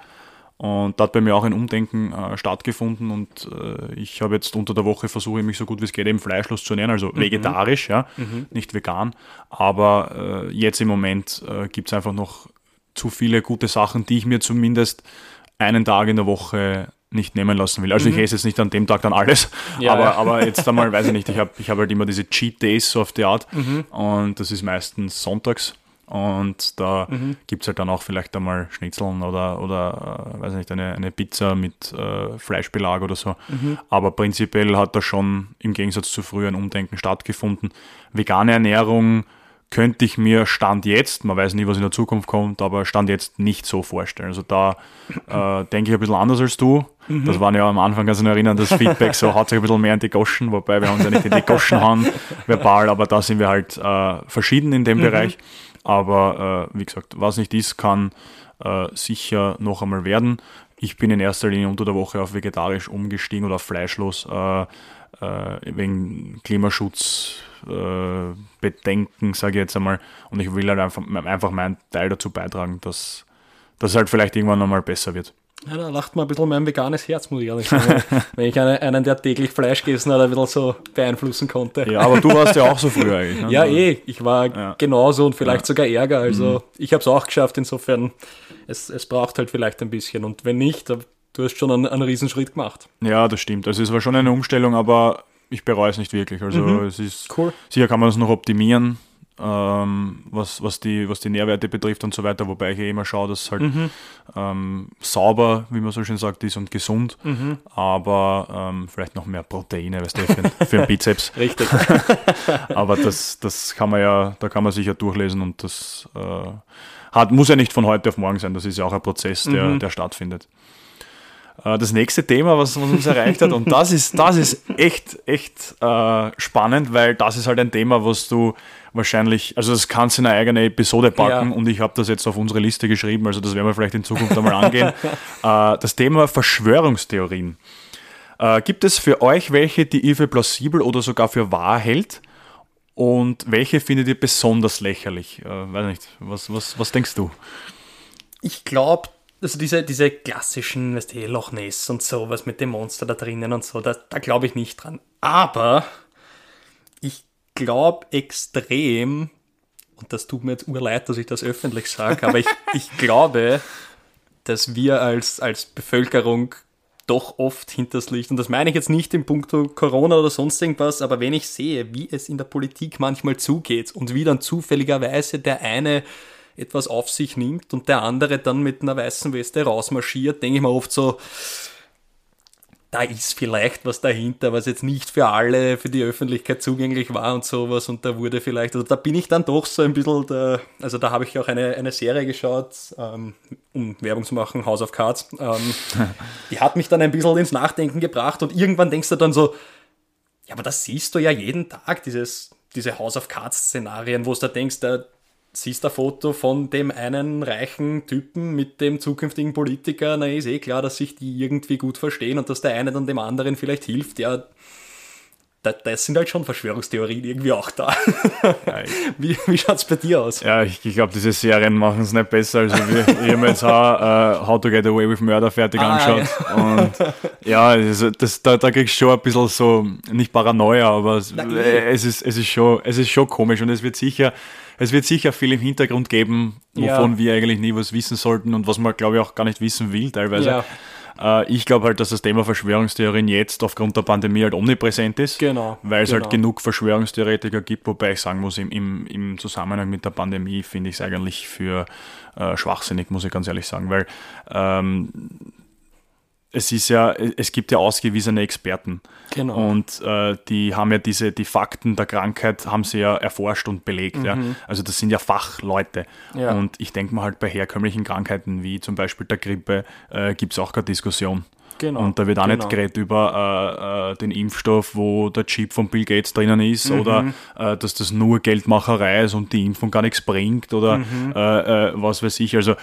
Und da hat bei mir auch ein Umdenken äh, stattgefunden und äh, ich habe jetzt unter der Woche versuche mich so gut wie es geht eben fleischlos zu ernähren, also mhm. vegetarisch, ja, mhm. nicht vegan. Aber äh, jetzt im Moment äh, gibt es einfach noch zu viele gute Sachen, die ich mir zumindest einen Tag in der Woche nicht nehmen lassen will. Also mhm. ich esse jetzt nicht an dem Tag dann alles, ja, aber, ja. aber jetzt einmal, [LAUGHS] weiß ich nicht, ich habe ich hab halt immer diese Cheat Days so auf die Art mhm. und das ist meistens sonntags und da mhm. gibt es halt dann auch vielleicht einmal Schnitzeln oder, oder äh, weiß nicht, eine, eine Pizza mit äh, Fleischbelag oder so. Mhm. Aber prinzipiell hat da schon im Gegensatz zu früher ein Umdenken stattgefunden. Vegane Ernährung könnte ich mir Stand jetzt, man weiß nie, was in der Zukunft kommt, aber Stand jetzt nicht so vorstellen. Also da äh, denke ich ein bisschen anders als du. Mhm. Das waren ja am Anfang, kannst du dich erinnern, das Feedback so hat sich ein bisschen mehr in die Goschen, wobei wir uns ja nicht in die Goschen [LAUGHS] haben, verbal, aber da sind wir halt äh, verschieden in dem mhm. Bereich. Aber äh, wie gesagt, was nicht ist, kann äh, sicher noch einmal werden. Ich bin in erster Linie unter der Woche auf vegetarisch umgestiegen oder auf fleischlos äh, wegen Klimaschutz äh, sage ich jetzt einmal. Und ich will halt einfach, einfach meinen Teil dazu beitragen, dass, es halt vielleicht irgendwann nochmal besser wird.
Ja, da lacht mal ein bisschen mein veganes Herz, muss ich ehrlich sagen. [LAUGHS] wenn ich einen, einen, der täglich Fleisch gegessen hat, ein bisschen so beeinflussen konnte.
Ja, aber du warst ja auch so früher eigentlich.
Ne? [LAUGHS] Ja, eh. Ich war ja. genauso und vielleicht ja. sogar ärger. Also mhm. ich habe es auch geschafft. Insofern, es, es braucht halt vielleicht ein bisschen. Und wenn nicht, du hast schon einen, einen Riesenschritt gemacht.
Ja, das stimmt. Also es war schon eine Umstellung, aber ich bereue es nicht wirklich. Also mhm. es ist cool. sicher kann man es noch optimieren, ähm, was, was, die, was die Nährwerte betrifft und so weiter, wobei ich eh immer schaue, dass es halt mhm. ähm, sauber, wie man so schön sagt, ist und gesund, mhm. aber ähm, vielleicht noch mehr Proteine, weißt du, für, für einen [LAUGHS] Bizeps.
Richtig. [LAUGHS]
aber das, das kann man ja, da kann man sich ja durchlesen und das äh, hat, muss ja nicht von heute auf morgen sein, das ist ja auch ein Prozess, der, mhm. der stattfindet. Äh, das nächste Thema, was, uns erreicht hat. Und das ist, das ist echt, echt äh, spannend, weil das ist halt ein Thema, was du wahrscheinlich, also das kannst du in eine eigene Episode packen ja. und ich habe das jetzt auf unsere Liste geschrieben, also das werden wir vielleicht in Zukunft einmal angehen. [LAUGHS] äh, das Thema Verschwörungstheorien. Äh, gibt es für euch welche, die ihr für plausibel oder sogar für wahr hält? Und welche findet ihr besonders lächerlich? Äh, weiß nicht, was, was, was denkst du?
Ich glaube, also diese, diese klassischen, weißt du, Loch Ness und sowas mit dem Monster da drinnen und so, da, da glaube ich nicht dran. Aber ich glaube extrem, und das tut mir jetzt urleid, dass ich das öffentlich sage, aber ich, [LAUGHS] ich glaube, dass wir als, als Bevölkerung doch oft hinters Licht, und das meine ich jetzt nicht im Punkt Corona oder sonst irgendwas, aber wenn ich sehe, wie es in der Politik manchmal zugeht und wie dann zufälligerweise der eine etwas auf sich nimmt und der andere dann mit einer weißen Weste rausmarschiert, denke ich mir oft so, da ist vielleicht was dahinter, was jetzt nicht für alle, für die Öffentlichkeit zugänglich war und sowas. Und da wurde vielleicht, also da bin ich dann doch so ein bisschen, der, also da habe ich auch eine, eine Serie geschaut, ähm, um Werbung zu machen, House of Cards. Ähm, [LAUGHS] die hat mich dann ein bisschen ins Nachdenken gebracht und irgendwann denkst du dann so, ja, aber das siehst du ja jeden Tag, dieses, diese House of Cards Szenarien, wo du da denkst, der, siehst ein Foto von dem einen reichen Typen mit dem zukünftigen Politiker, na ist eh klar, dass sich die irgendwie gut verstehen und dass der eine dann dem anderen vielleicht hilft, ja, das sind halt schon Verschwörungstheorien irgendwie auch da. Ja, [LAUGHS] wie wie schaut es bei dir aus?
Ja, ich, ich glaube, diese Serien machen es nicht besser. Also wir, ich habe jetzt auch uh, How to Get Away with Murder fertig ah, angeschaut. Ja. Und ja, also das, da, da kriegst du schon ein bisschen so, nicht Paranoia, aber es, es, ist, es, ist schon, es ist schon komisch und es wird sicher es wird sicher viel im Hintergrund geben, wovon ja. wir eigentlich nie was wissen sollten und was man, glaube ich, auch gar nicht wissen will teilweise. Ja. Äh, ich glaube halt, dass das Thema Verschwörungstheorien jetzt aufgrund der Pandemie halt omnipräsent ist.
Genau,
Weil es
genau.
halt genug Verschwörungstheoretiker gibt, wobei ich sagen muss, im, im, im Zusammenhang mit der Pandemie finde ich es eigentlich für äh, schwachsinnig, muss ich ganz ehrlich sagen, weil ähm, es ist ja, es gibt ja ausgewiesene Experten.
Genau.
Und äh, die haben ja diese, die Fakten der Krankheit haben sie ja erforscht und belegt. Ja. Also das sind ja Fachleute.
Mhm. Ja.
Und ich denke mal halt bei herkömmlichen Krankheiten wie zum Beispiel der Grippe äh, gibt es auch keine Diskussion.
Genau,
Und da wird auch
genau.
nicht geredet über äh, äh, den Impfstoff, wo der Chip von Bill Gates drinnen ist
Mhm.
oder äh, dass das nur Geldmacherei ist und die Impfung gar nichts bringt oder
Mhm.
äh, was weiß ich. Also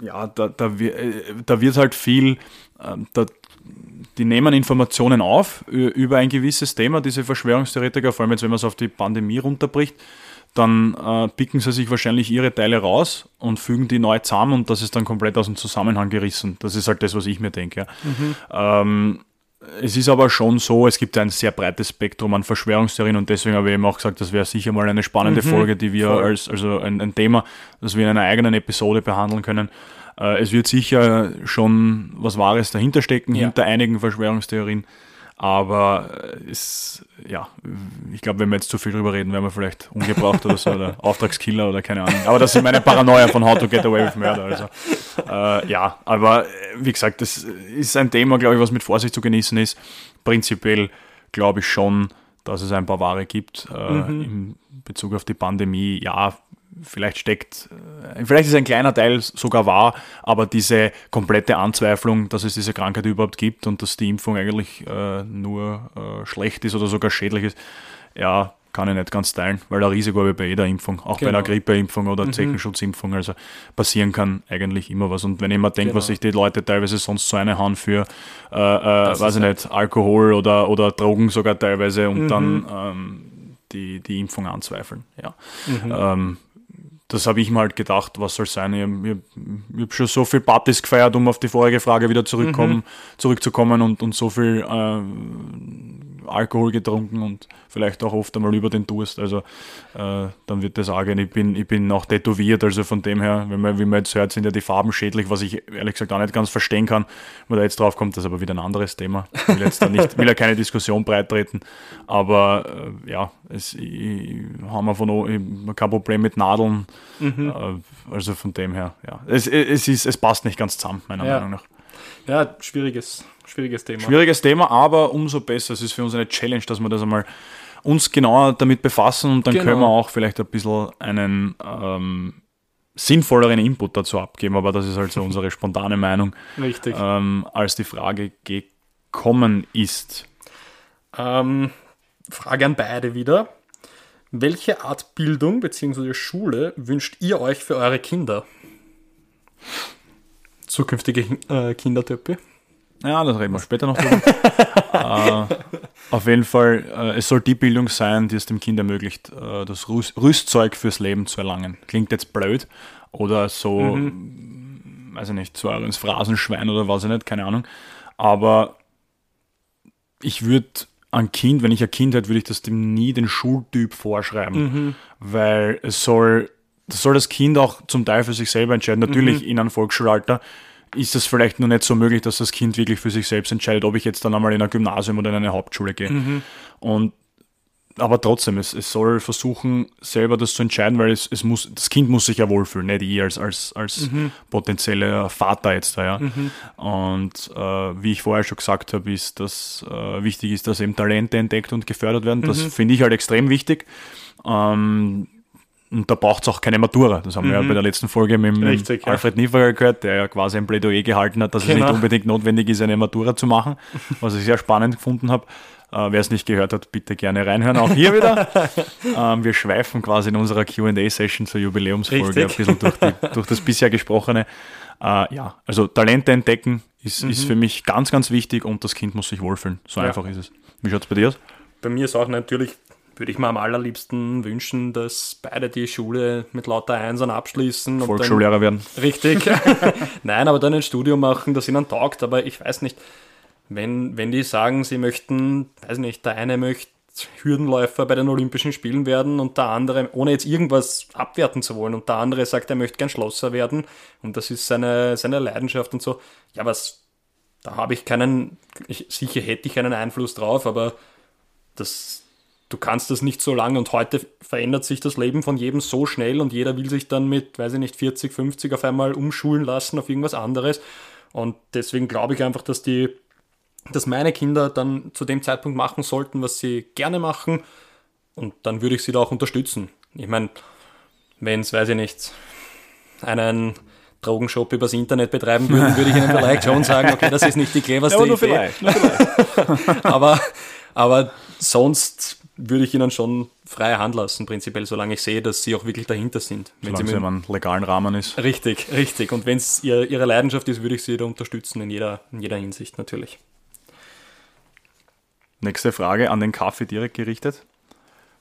ja, da, da, äh, da wird halt viel, ähm, da, die nehmen Informationen auf über ein gewisses Thema, diese Verschwörungstheoretiker, vor allem jetzt, wenn man es auf die Pandemie runterbricht, dann äh, picken sie sich wahrscheinlich ihre Teile raus und fügen die neu zusammen und das ist dann komplett aus dem Zusammenhang gerissen. Das ist halt das, was ich mir denke. Ja. Ähm, es ist aber schon so, es gibt ein sehr breites Spektrum an Verschwörungstheorien und deswegen habe ich eben auch gesagt, das wäre sicher mal eine spannende Folge, die wir
voll.
als, also ein, ein Thema, das wir in einer eigenen Episode behandeln können. Äh, es wird sicher schon was Wahres dahinter stecken,
Ja.
hinter einigen Verschwörungstheorien. Aber äh, es, ja, ich glaube, wenn wir jetzt zu viel drüber reden, wären wir vielleicht ungebraucht oder so, oder [LAUGHS] Auftragskiller oder keine Ahnung. Aber das sind meine Paranoia von How to Get Away with Murder. Also, äh, ja, aber äh, wie gesagt, das ist ein Thema, glaube ich, was mit Vorsicht zu genießen ist. Prinzipiell glaube ich schon, dass es ein paar Ware gibt äh, in Bezug auf die Pandemie. Ja, vielleicht steckt, äh, vielleicht ist ein kleiner Teil sogar wahr, aber diese komplette Anzweiflung, dass es diese Krankheit überhaupt gibt und dass die Impfung eigentlich äh, nur äh, schlecht ist oder sogar schädlich ist, ja, kann ich nicht ganz teilen, weil ein Risiko habe ich bei jeder Impfung, auch bei einer
Genau.
Grippeimpfung oder Zeckenschutzimpfung, also passieren kann eigentlich immer was. Und wenn ich mir denke,
Genau.
was sich die Leute teilweise sonst so eine haben für, äh, äh, weiß ich nicht, Alkohol oder, oder Drogen sogar teilweise und dann ähm, die, die Impfung anzweifeln, ja. Ähm, das habe ich mir halt gedacht, was soll sein. Ich, ich, ich habe schon so viel Partys gefeiert, um auf die vorige Frage wieder zurückkommen, zurückzukommen und, und so viel äh, Alkohol getrunken und vielleicht auch oft einmal über den Durst. Also äh, dann wird das gehen. Ich bin, ich bin auch tätowiert, also von dem her, wenn man, wie man jetzt hört, sind ja die Farben schädlich, was ich ehrlich gesagt auch nicht ganz verstehen kann. Wenn man da jetzt drauf kommt, das ist aber wieder ein anderes Thema. Ich will jetzt da nicht, [LAUGHS] will ja keine Diskussion breitreten. Aber äh, ja, es, ich, haben wir von ich kein Problem mit Nadeln. Äh, also von dem her, ja. Es, es, ist, es passt nicht ganz zusammen, meiner
Ja.
Meinung nach.
Ja, schwieriges, schwieriges Thema.
Schwieriges Thema, aber umso besser. Es ist für uns eine Challenge, dass wir das einmal uns genauer damit befassen und dann
Genau.
können wir auch vielleicht ein bisschen einen ähm, sinnvolleren Input dazu abgeben. Aber das ist halt so unsere spontane Meinung,
Richtig.
ähm, als die Frage gekommen ist.
Ähm, Frage an beide wieder. Welche Art Bildung bzw. Schule wünscht ihr euch für eure Kinder? Zukünftige äh, Kindertöppi?
Ja, das reden wir später noch drüber. [LAUGHS] äh, auf jeden Fall, äh, es soll die Bildung sein, die es dem Kind ermöglicht, äh, das Rüst Rüstzeug fürs Leben zu erlangen. Klingt jetzt blöd oder so,
Mhm.
weiß ich nicht, so ins Phrasenschwein oder was ich nicht, keine Ahnung. Aber ich würde ein Kind, wenn ich ein Kind hätte, würde ich das dem nie den Schultyp vorschreiben,
Mhm.
weil es soll, das soll das Kind auch zum Teil für sich selber entscheiden. Natürlich
Mhm.
in einem Volksschulalter ist es vielleicht noch nicht so möglich, dass das Kind wirklich für sich selbst entscheidet, ob ich jetzt dann einmal in ein Gymnasium oder in eine Hauptschule gehe.
Mhm.
Und aber trotzdem, es, es soll versuchen, selber das zu entscheiden, weil es, es muss, das Kind muss sich ja wohlfühlen, nicht ich als, als, als potenzieller Vater jetzt da, ja. Und äh, wie ich vorher schon gesagt habe, ist, dass äh, wichtig ist, dass eben Talente entdeckt und gefördert werden. Das finde ich halt extrem wichtig. Ähm, und da braucht es auch keine Matura. Das haben wir ja bei der letzten Folge mit, dem
Richtig, ja.
Alfred Nieferer gehört, der ja quasi ein Plädoyer gehalten hat, dass es
Genau.
nicht unbedingt notwendig ist, eine Matura zu machen, was ich sehr spannend gefunden habe. Äh, Wer es nicht gehört hat, bitte gerne reinhören, auch hier wieder. [LAUGHS] ähm, wir schweifen quasi in unserer QA-Session zur Jubiläumsfolge
Richtig.
ein bisschen durch, die, [LAUGHS] durch das bisher Gesprochene. Äh, ja, also Talente entdecken ist, ist für mich ganz, ganz wichtig und das Kind muss sich wohlfühlen. So
Ja.
einfach ist es. Wie schaut es bei dir aus?
Bei mir ist auch natürlich, würde ich mir am allerliebsten wünschen, dass beide die Schule mit lauter Einsern abschließen. und dann-
Volksschullehrer werden.
Richtig. [LAUGHS] [LAUGHS] Nein, aber dann ein Studium machen, das ihnen taugt. Aber ich weiß nicht, wenn, wenn die sagen, sie möchten, weiß nicht, der eine möchte Hürdenläufer bei den Olympischen Spielen werden und der andere, ohne jetzt irgendwas abwerten zu wollen, und der andere sagt, er möchte gern Schlosser werden und das ist seine, seine Leidenschaft und so. Ja, was, da habe ich keinen, ich, sicher hätte ich einen Einfluss drauf, aber das, du kannst das nicht so lange und heute verändert sich das Leben von jedem so schnell und jeder will sich dann mit, weiß ich nicht, 40, 50 auf einmal umschulen lassen auf irgendwas anderes. Und deswegen glaube ich einfach, dass die, dass meine Kinder dann zu dem Zeitpunkt machen sollten, was sie gerne machen. Und dann würde ich sie da auch unterstützen. Ich meine, wenn es, weiß ich nicht, einen Drogenshop übers Internet betreiben würden, würde ich ihnen vielleicht schon [LAUGHS] sagen, okay, das ist nicht die cleverste [LAUGHS]
Ja, aber
Idee.
vielleicht. Vielleicht. [LAUGHS]
aber, aber sonst würde ich ihnen schon freie Hand lassen, prinzipiell, solange ich sehe, dass sie auch wirklich dahinter sind. Wenn
Solange es
mit,
im legalen Rahmen ist.
richtig, richtig. Und wenn es ihr, ihre Leidenschaft ist, würde ich sie da unterstützen in jeder, in jeder Hinsicht natürlich.
Nächste Frage an den Kaffee direkt gerichtet.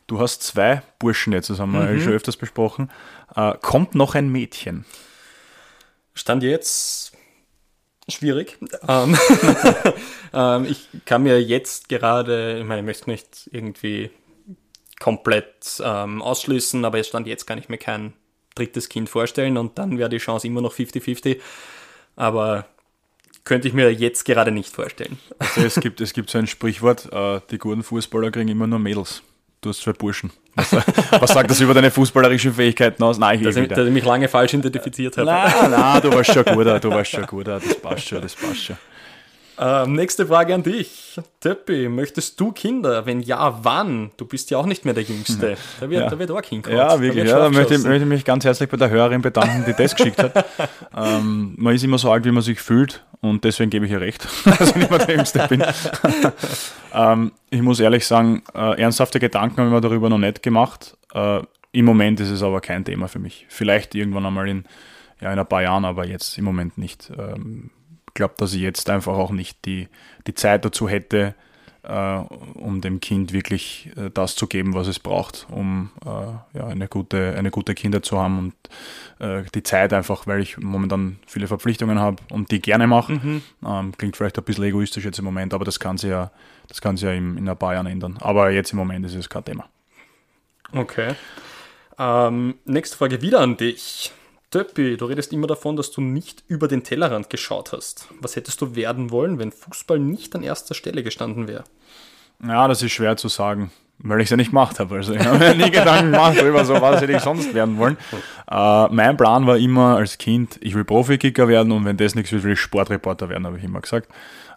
Du hast zwei Burschen jetzt, das haben wir
Mhm.
schon öfters besprochen. Äh, kommt noch ein Mädchen?
Stand jetzt schwierig. [LAUGHS] Ähm, [LAUGHS] ähm, ich kann mir jetzt gerade, ich meine, ich möchte nicht irgendwie komplett ähm, ausschließen, aber es stand jetzt kann ich mir kein drittes Kind vorstellen und dann wäre die Chance immer noch 50-50. Aber könnte ich mir jetzt gerade nicht vorstellen.
Also es, gibt, es gibt so ein Sprichwort, äh, die guten Fußballer kriegen immer nur Mädels. Du hast zwei Burschen. Was, was sagt das über deine fußballerischen Fähigkeiten aus? Nein, ich
Dass ich, dass ich mich lange falsch identifiziert habe.
Nein, nein, du warst schon guter, du warst schon guter, das passt schon, das passt schon.
Ähm, nächste Frage an dich. Töppi, möchtest du Kinder? Wenn ja, wann? Du bist ja auch nicht mehr der Jüngste. Da wird,
Ja.
da wird auch hinkommen.
Ja, wirklich. Ja, da möchte, ich- möchte ich mich ganz herzlich bei der Hörerin bedanken, die das geschickt hat. [LAUGHS] Ähm, man ist immer so alt, wie man sich fühlt und deswegen gebe ich ihr recht, [LAUGHS] dass ich nicht mehr der Jüngste bin. [LAUGHS] ähm, ich muss ehrlich sagen, äh, ernsthafte Gedanken habe ich mir darüber noch nicht gemacht. Äh, Im Moment ist es aber kein Thema für mich. Vielleicht irgendwann einmal in, ja, in ein paar Jahren, aber jetzt im Moment nicht. Ähm, glaube, dass ich jetzt einfach auch nicht die, die Zeit dazu hätte, äh, um dem Kind wirklich äh, das zu geben, was es braucht, um äh, ja, eine, gute, eine gute Kinder zu haben und äh, die Zeit einfach, weil ich momentan viele Verpflichtungen habe und die gerne mache. Ähm, klingt vielleicht ein bisschen egoistisch jetzt im Moment, aber das kann sich ja, das kann sich ja im, in ein paar Jahren ändern. Aber jetzt im Moment ist es kein Thema.
Okay. Ähm, nächste Frage wieder an dich. Töppi, du redest immer davon, dass du nicht über den Tellerrand geschaut hast. Was hättest du werden wollen, wenn Fußball nicht an erster Stelle gestanden wäre?
Ja, das ist schwer zu sagen, weil ich es ja nicht gemacht habe. Also ich habe mir nie Gedanken gemacht darüber, so was hätte ich sonst werden wollen. Äh, mein Plan war immer als Kind, ich will Profikicker werden und wenn das nichts wird, will ich Sportreporter werden, habe ich immer gesagt.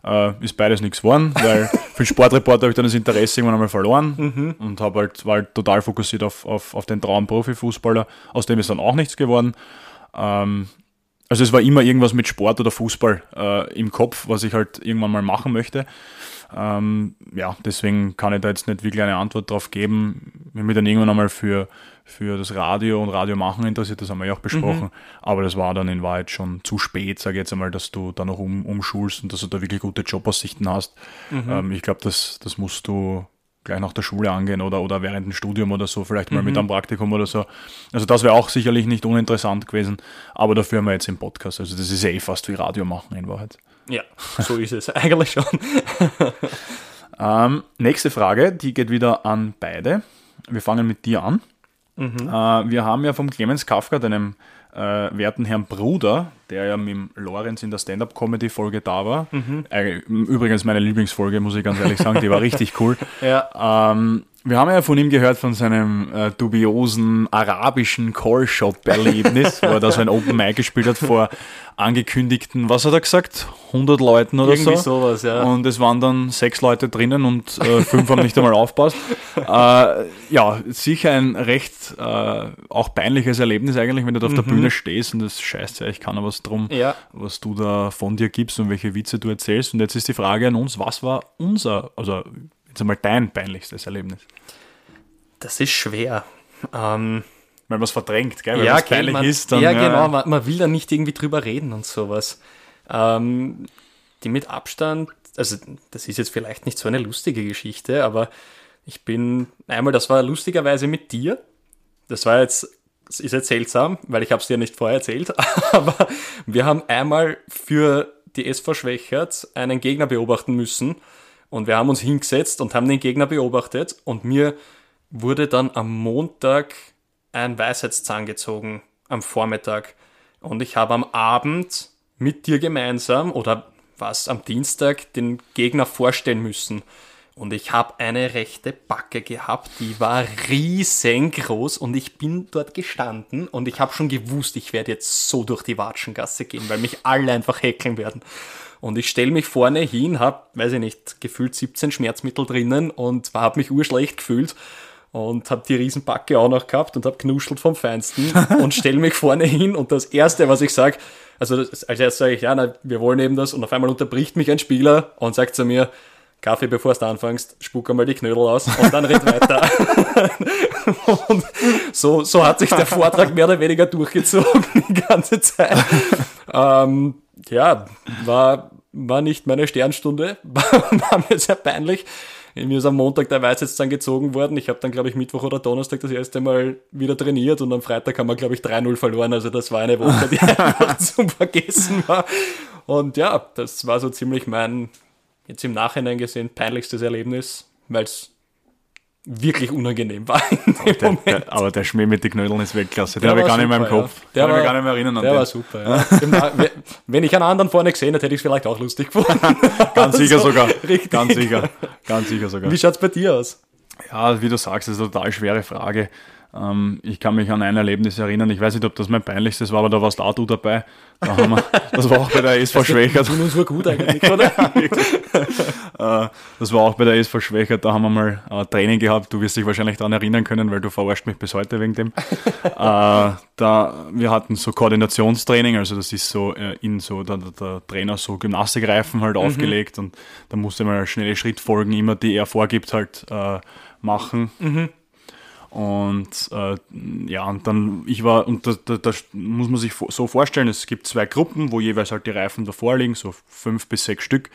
Äh, ist beides nichts geworden, weil für den Sportreporter habe ich dann das Interesse irgendwann einmal verloren und habe halt, war halt total fokussiert auf, auf, auf den Traum Profifußballer. Aus dem ist dann auch nichts geworden. Ähm, also es war immer irgendwas mit Sport oder Fußball äh, im Kopf, was ich halt irgendwann mal machen möchte. Ähm, ja, deswegen kann ich da jetzt nicht wirklich eine Antwort drauf geben. Habe mich dann irgendwann einmal für, für das Radio und Radio machen interessiert, das haben wir ja auch besprochen. Aber das war dann in Wahrheit schon zu spät, sage ich jetzt einmal, dass du da noch um, umschulst und dass du da wirklich gute Jobaussichten hast. Ähm, ich glaube, das, das musst du gleich nach der Schule angehen oder, oder während dem Studium oder so, vielleicht mal mit einem Praktikum oder so. Also das wäre auch sicherlich nicht uninteressant gewesen, aber dafür haben wir jetzt im Podcast. Also das ist ja eh fast wie Radio machen in Wahrheit.
Ja, so ist es [LAUGHS] eigentlich schon. [LAUGHS]
Ähm, nächste Frage, die geht wieder an beide. Wir fangen mit dir an. Äh, wir haben ja vom Clemens Kafka, deinem äh, werten Herrn Bruder, der ja mit dem Lorenz in der Stand-Up-Comedy-Folge da war. Äh, übrigens meine Lieblingsfolge, muss ich ganz ehrlich sagen, die war richtig cool. [LAUGHS]
Ja.
Ähm, wir haben ja von ihm gehört von seinem äh, dubiosen arabischen Call-Shop-Erlebnis, wo er da so ein Open Mic gespielt hat vor angekündigten, was hat er gesagt, 100 Leuten oder
Irgendwie
so.
sowas, ja.
Und es waren dann sechs Leute drinnen und äh, fünf haben nicht einmal aufpasst. [LAUGHS] Äh, ja, sicher ein recht äh, auch peinliches Erlebnis eigentlich, wenn du da auf der Bühne stehst und das scheißt ja, ich kann aber was drum,
Ja.
was du da von dir gibst und welche Witze du erzählst. Und jetzt ist die Frage an uns, was war unser, also jetzt einmal dein peinlichstes Erlebnis?
Das ist schwer. Ähm,
Weil man es verdrängt, gell?
Ja, kennt
peinlich
man,
ist, dann
ja, genau, man, man will da nicht irgendwie drüber reden und sowas. Ähm, die mit Abstand, also das ist jetzt vielleicht nicht so eine lustige Geschichte, aber ich bin einmal, das war lustigerweise mit dir. Das war jetzt, das ist jetzt seltsam, weil ich habe es dir nicht vorher erzählt, [LAUGHS] aber wir haben einmal für die SV Schwächert einen Gegner beobachten müssen Und wir haben uns hingesetzt und haben den Gegner beobachtet und mir wurde dann am Montag ein Weisheitszahn gezogen, am Vormittag. Und ich habe am Abend mit dir gemeinsam oder was am Dienstag den Gegner vorstellen müssen. Und ich habe eine rechte Backe gehabt, die war riesengroß und ich bin dort gestanden und ich habe schon gewusst, ich werde jetzt so durch die Watschengasse gehen, weil mich alle einfach heckeln werden. Und ich stelle mich vorne hin, habe, weiß ich nicht, gefühlt 17 Schmerzmittel drinnen und habe mich urschlecht gefühlt und habe die Riesenbacke auch noch gehabt und habe knuschelt vom Feinsten [LAUGHS] und stelle mich vorne hin und das Erste, was ich sage, also als erstes sage ich, ja, na, wir wollen eben das und auf einmal unterbricht mich ein Spieler und sagt zu mir, Kaffee, bevor du anfängst, spuck einmal die Knödel aus und dann red weiter. [LAUGHS] und so, so hat sich der Vortrag mehr oder weniger durchgezogen die ganze Zeit. Ähm, ja, war, war nicht meine Sternstunde, [LAUGHS] war mir sehr peinlich. Mir ist am Montag der Weiß jetzt dann gezogen worden. Ich habe dann, glaube ich, Mittwoch oder Donnerstag das erste Mal wieder trainiert und am Freitag haben wir, glaube ich, 3-0 verloren. Also das war eine Woche, die [LAUGHS] einfach zum Vergessen war. Und ja, das war so ziemlich mein, jetzt im Nachhinein gesehen, peinlichstes Erlebnis, weil es wirklich unangenehm war. [LAUGHS]
Der, der, aber der Schmäh mit den Knödeln ist Weltklasse. Den habe ich gar nicht in meinem Kopf.
Ja. Der war,
ich gar nicht mehr erinnern
an Der den. war super, ja. Wenn ich einen anderen vorne gesehen hätte, hätte ich es vielleicht auch lustig gefunden. [LAUGHS]
ganz sicher so, sogar. [LAUGHS] Richtig. Ganz sicher. Ganz sicher sogar.
Wie schaut es bei dir aus?
Ja, wie du sagst, ist eine total schwere Frage. Ähm, ich kann mich an ein Erlebnis erinnern, ich weiß nicht, ob das mein peinlichstes war, aber da warst auch du dabei. Da wir, [LAUGHS] das war auch bei der SV Schwächert.
Das uns war gut eigentlich, oder? [LAUGHS]
Äh, das war auch bei der SV Schwächert, da haben wir mal äh, Training gehabt. Du wirst dich wahrscheinlich daran erinnern können, weil du verarscht mich bis heute wegen dem. [LAUGHS] äh, da, wir hatten so Koordinationstraining, also das ist so äh, in so, der, der Trainer so Gymnastikreifen halt mhm. aufgelegt und da musste man schnelle Schrittfolgen immer, die er vorgibt, halt äh, machen. Mhm. Und äh, ja, und dann, ich war, und das, das, das, muss man sich so vorstellen, es gibt zwei Gruppen, wo jeweils halt die Reifen davor liegen, so fünf bis sechs Stück.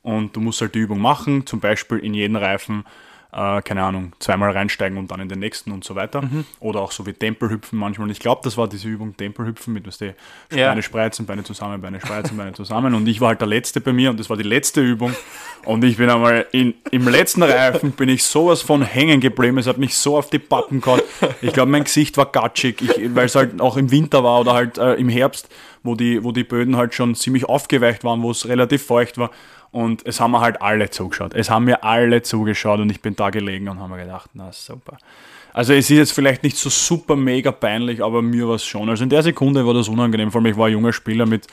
Und du musst halt die Übung machen, zum Beispiel in jeden Reifen äh, keine Ahnung, zweimal reinsteigen und dann in den nächsten und so weiter. Mhm. Oder auch so wie Tempelhüpfen manchmal. Und ich glaube, das war diese Übung Tempelhüpfen mit, was die ja. Beine spreizen, Beine zusammen, Beine spreizen, Beine zusammen. Und ich war halt der Letzte bei mir und das war die letzte Übung. Und ich bin einmal in, im letzten Reifen bin ich sowas von hängen geblieben. Es hat mich so auf die Pappen gehauen. Ich glaube, mein Gesicht war gatschig, weil es halt auch im Winter war oder halt äh, im Herbst, wo die, wo die Böden halt schon ziemlich aufgeweicht waren, wo es relativ feucht war. Und es haben mir halt alle zugeschaut. Es haben mir alle zugeschaut und ich bin da gelegen und habe mir gedacht, na super. Also es ist jetzt vielleicht nicht so super mega peinlich, aber mir war es schon. Also in der Sekunde war das unangenehm. Vor allem, ich war ein junger Spieler mit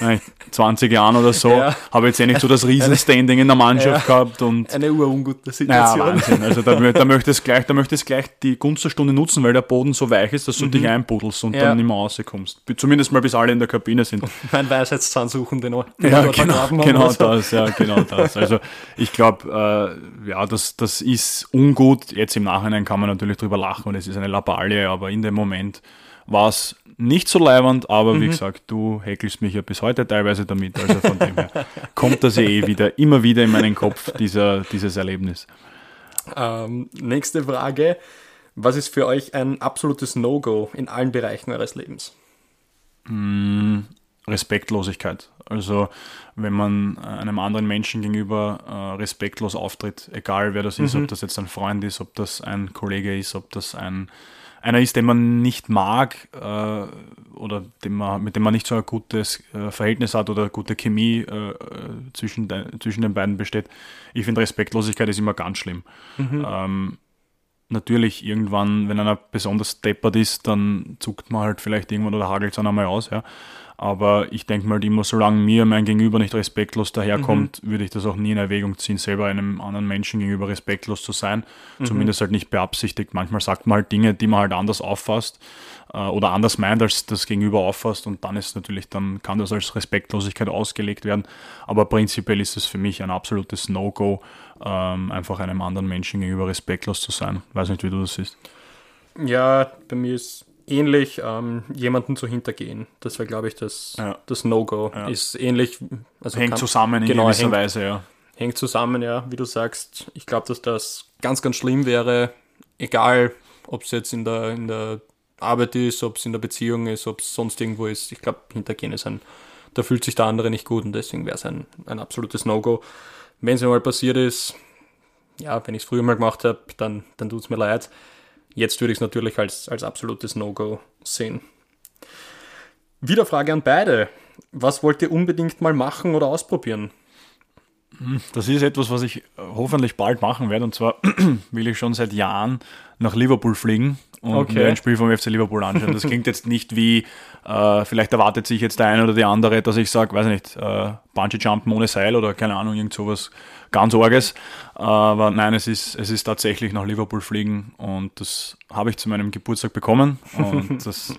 [LAUGHS] 20 Jahren oder so. Ja. Habe jetzt eh nicht so das Riesenstanding in der Mannschaft ja. gehabt. Und
Eine urungute Situation.
Ja, Wahnsinn. Also da, da möchtest gleich, da möchtest gleich die Gunst der Stunde nutzen, weil der Boden so weich ist, dass du mhm. dich einbuddelst und ja. dann nicht mehr rauskommst. Zumindest mal bis alle in der Kabine sind. [LAUGHS]
Mein Weisheitszahn suchen den auch.
Ja, genau, genau das, ja, genau das. Also ich glaube, äh, ja, das, das ist ungut. Jetzt im Nachhinein kann man natürlich drüber lachen und es ist eine Lappalie, aber in dem Moment war es nicht so leibernd, aber mhm. wie gesagt, du häkelst mich ja bis heute teilweise damit, also von dem her kommt das ja eh wieder, immer wieder in meinen Kopf, dieser, dieses Erlebnis.
Ähm, nächste Frage. Was ist für euch ein absolutes No-Go in allen Bereichen eures Lebens?
Mm, Respektlosigkeit. Also wenn man äh, einem anderen Menschen gegenüber äh, respektlos auftritt, egal wer das ist, mhm. ob das jetzt ein Freund ist, ob das ein Kollege ist, ob das ein einer ist, den man nicht mag äh, oder dem man, mit dem man nicht so ein gutes äh, Verhältnis hat oder gute Chemie äh, äh, zwischen, de, zwischen den beiden besteht. Ich finde, Respektlosigkeit ist immer ganz schlimm. Mhm. Ähm, natürlich irgendwann, wenn einer besonders deppert ist, dann zuckt man halt vielleicht irgendwann oder hagelt es dann einmal aus, ja. Aber ich denke mal immer, solange mir mein Gegenüber nicht respektlos daherkommt, mhm. würde ich das auch nie in Erwägung ziehen, selber einem anderen Menschen gegenüber respektlos zu sein. Mhm. Zumindest halt nicht beabsichtigt. Manchmal sagt man halt Dinge, die man halt anders auffasst äh, oder anders meint, als das Gegenüber auffasst. Und dann ist natürlich, dann kann das als Respektlosigkeit ausgelegt werden. Aber prinzipiell ist es für mich ein absolutes No-Go, ähm, einfach einem anderen Menschen gegenüber respektlos zu sein. Weiß nicht, wie du das siehst.
Ja, bei mir ist ähnlich, ähm, jemanden zu hintergehen. Das wäre, glaube ich, das, ja. das No-Go. Ja. Ist ähnlich.
Also hängt kann, zusammen in genau, gewisser hängt, Weise, ja.
Hängt zusammen, ja, wie du sagst. Ich glaube, dass das ganz, ganz schlimm wäre, egal ob es jetzt in der, in der Arbeit ist, ob es in der Beziehung ist, ob es sonst irgendwo ist. Ich glaube, hintergehen ist ein, da fühlt sich der andere nicht gut und deswegen wäre es ein, ein absolutes No-Go. Wenn es mir mal passiert ist, ja, wenn ich es früher mal gemacht habe, dann, dann tut es mir leid. Jetzt würde ich es natürlich als, als absolutes No-Go sehen. Wieder Frage an beide. Was wollt ihr unbedingt mal machen oder ausprobieren?
Das ist etwas, was ich hoffentlich bald machen werde. Und zwar [CLEARS THROAT] will ich schon seit Jahren nach Liverpool fliegen und okay. mir ein Spiel vom FC Liverpool anschauen. Das klingt jetzt nicht wie, äh, vielleicht erwartet sich jetzt der eine oder die andere, dass ich sage, weiß nicht, äh, Bungee-Jumpen ohne Seil oder keine Ahnung, irgend sowas ganz Orges. Aber nein, es ist, es ist tatsächlich nach Liverpool fliegen und das habe ich zu meinem Geburtstag bekommen und [LAUGHS] das,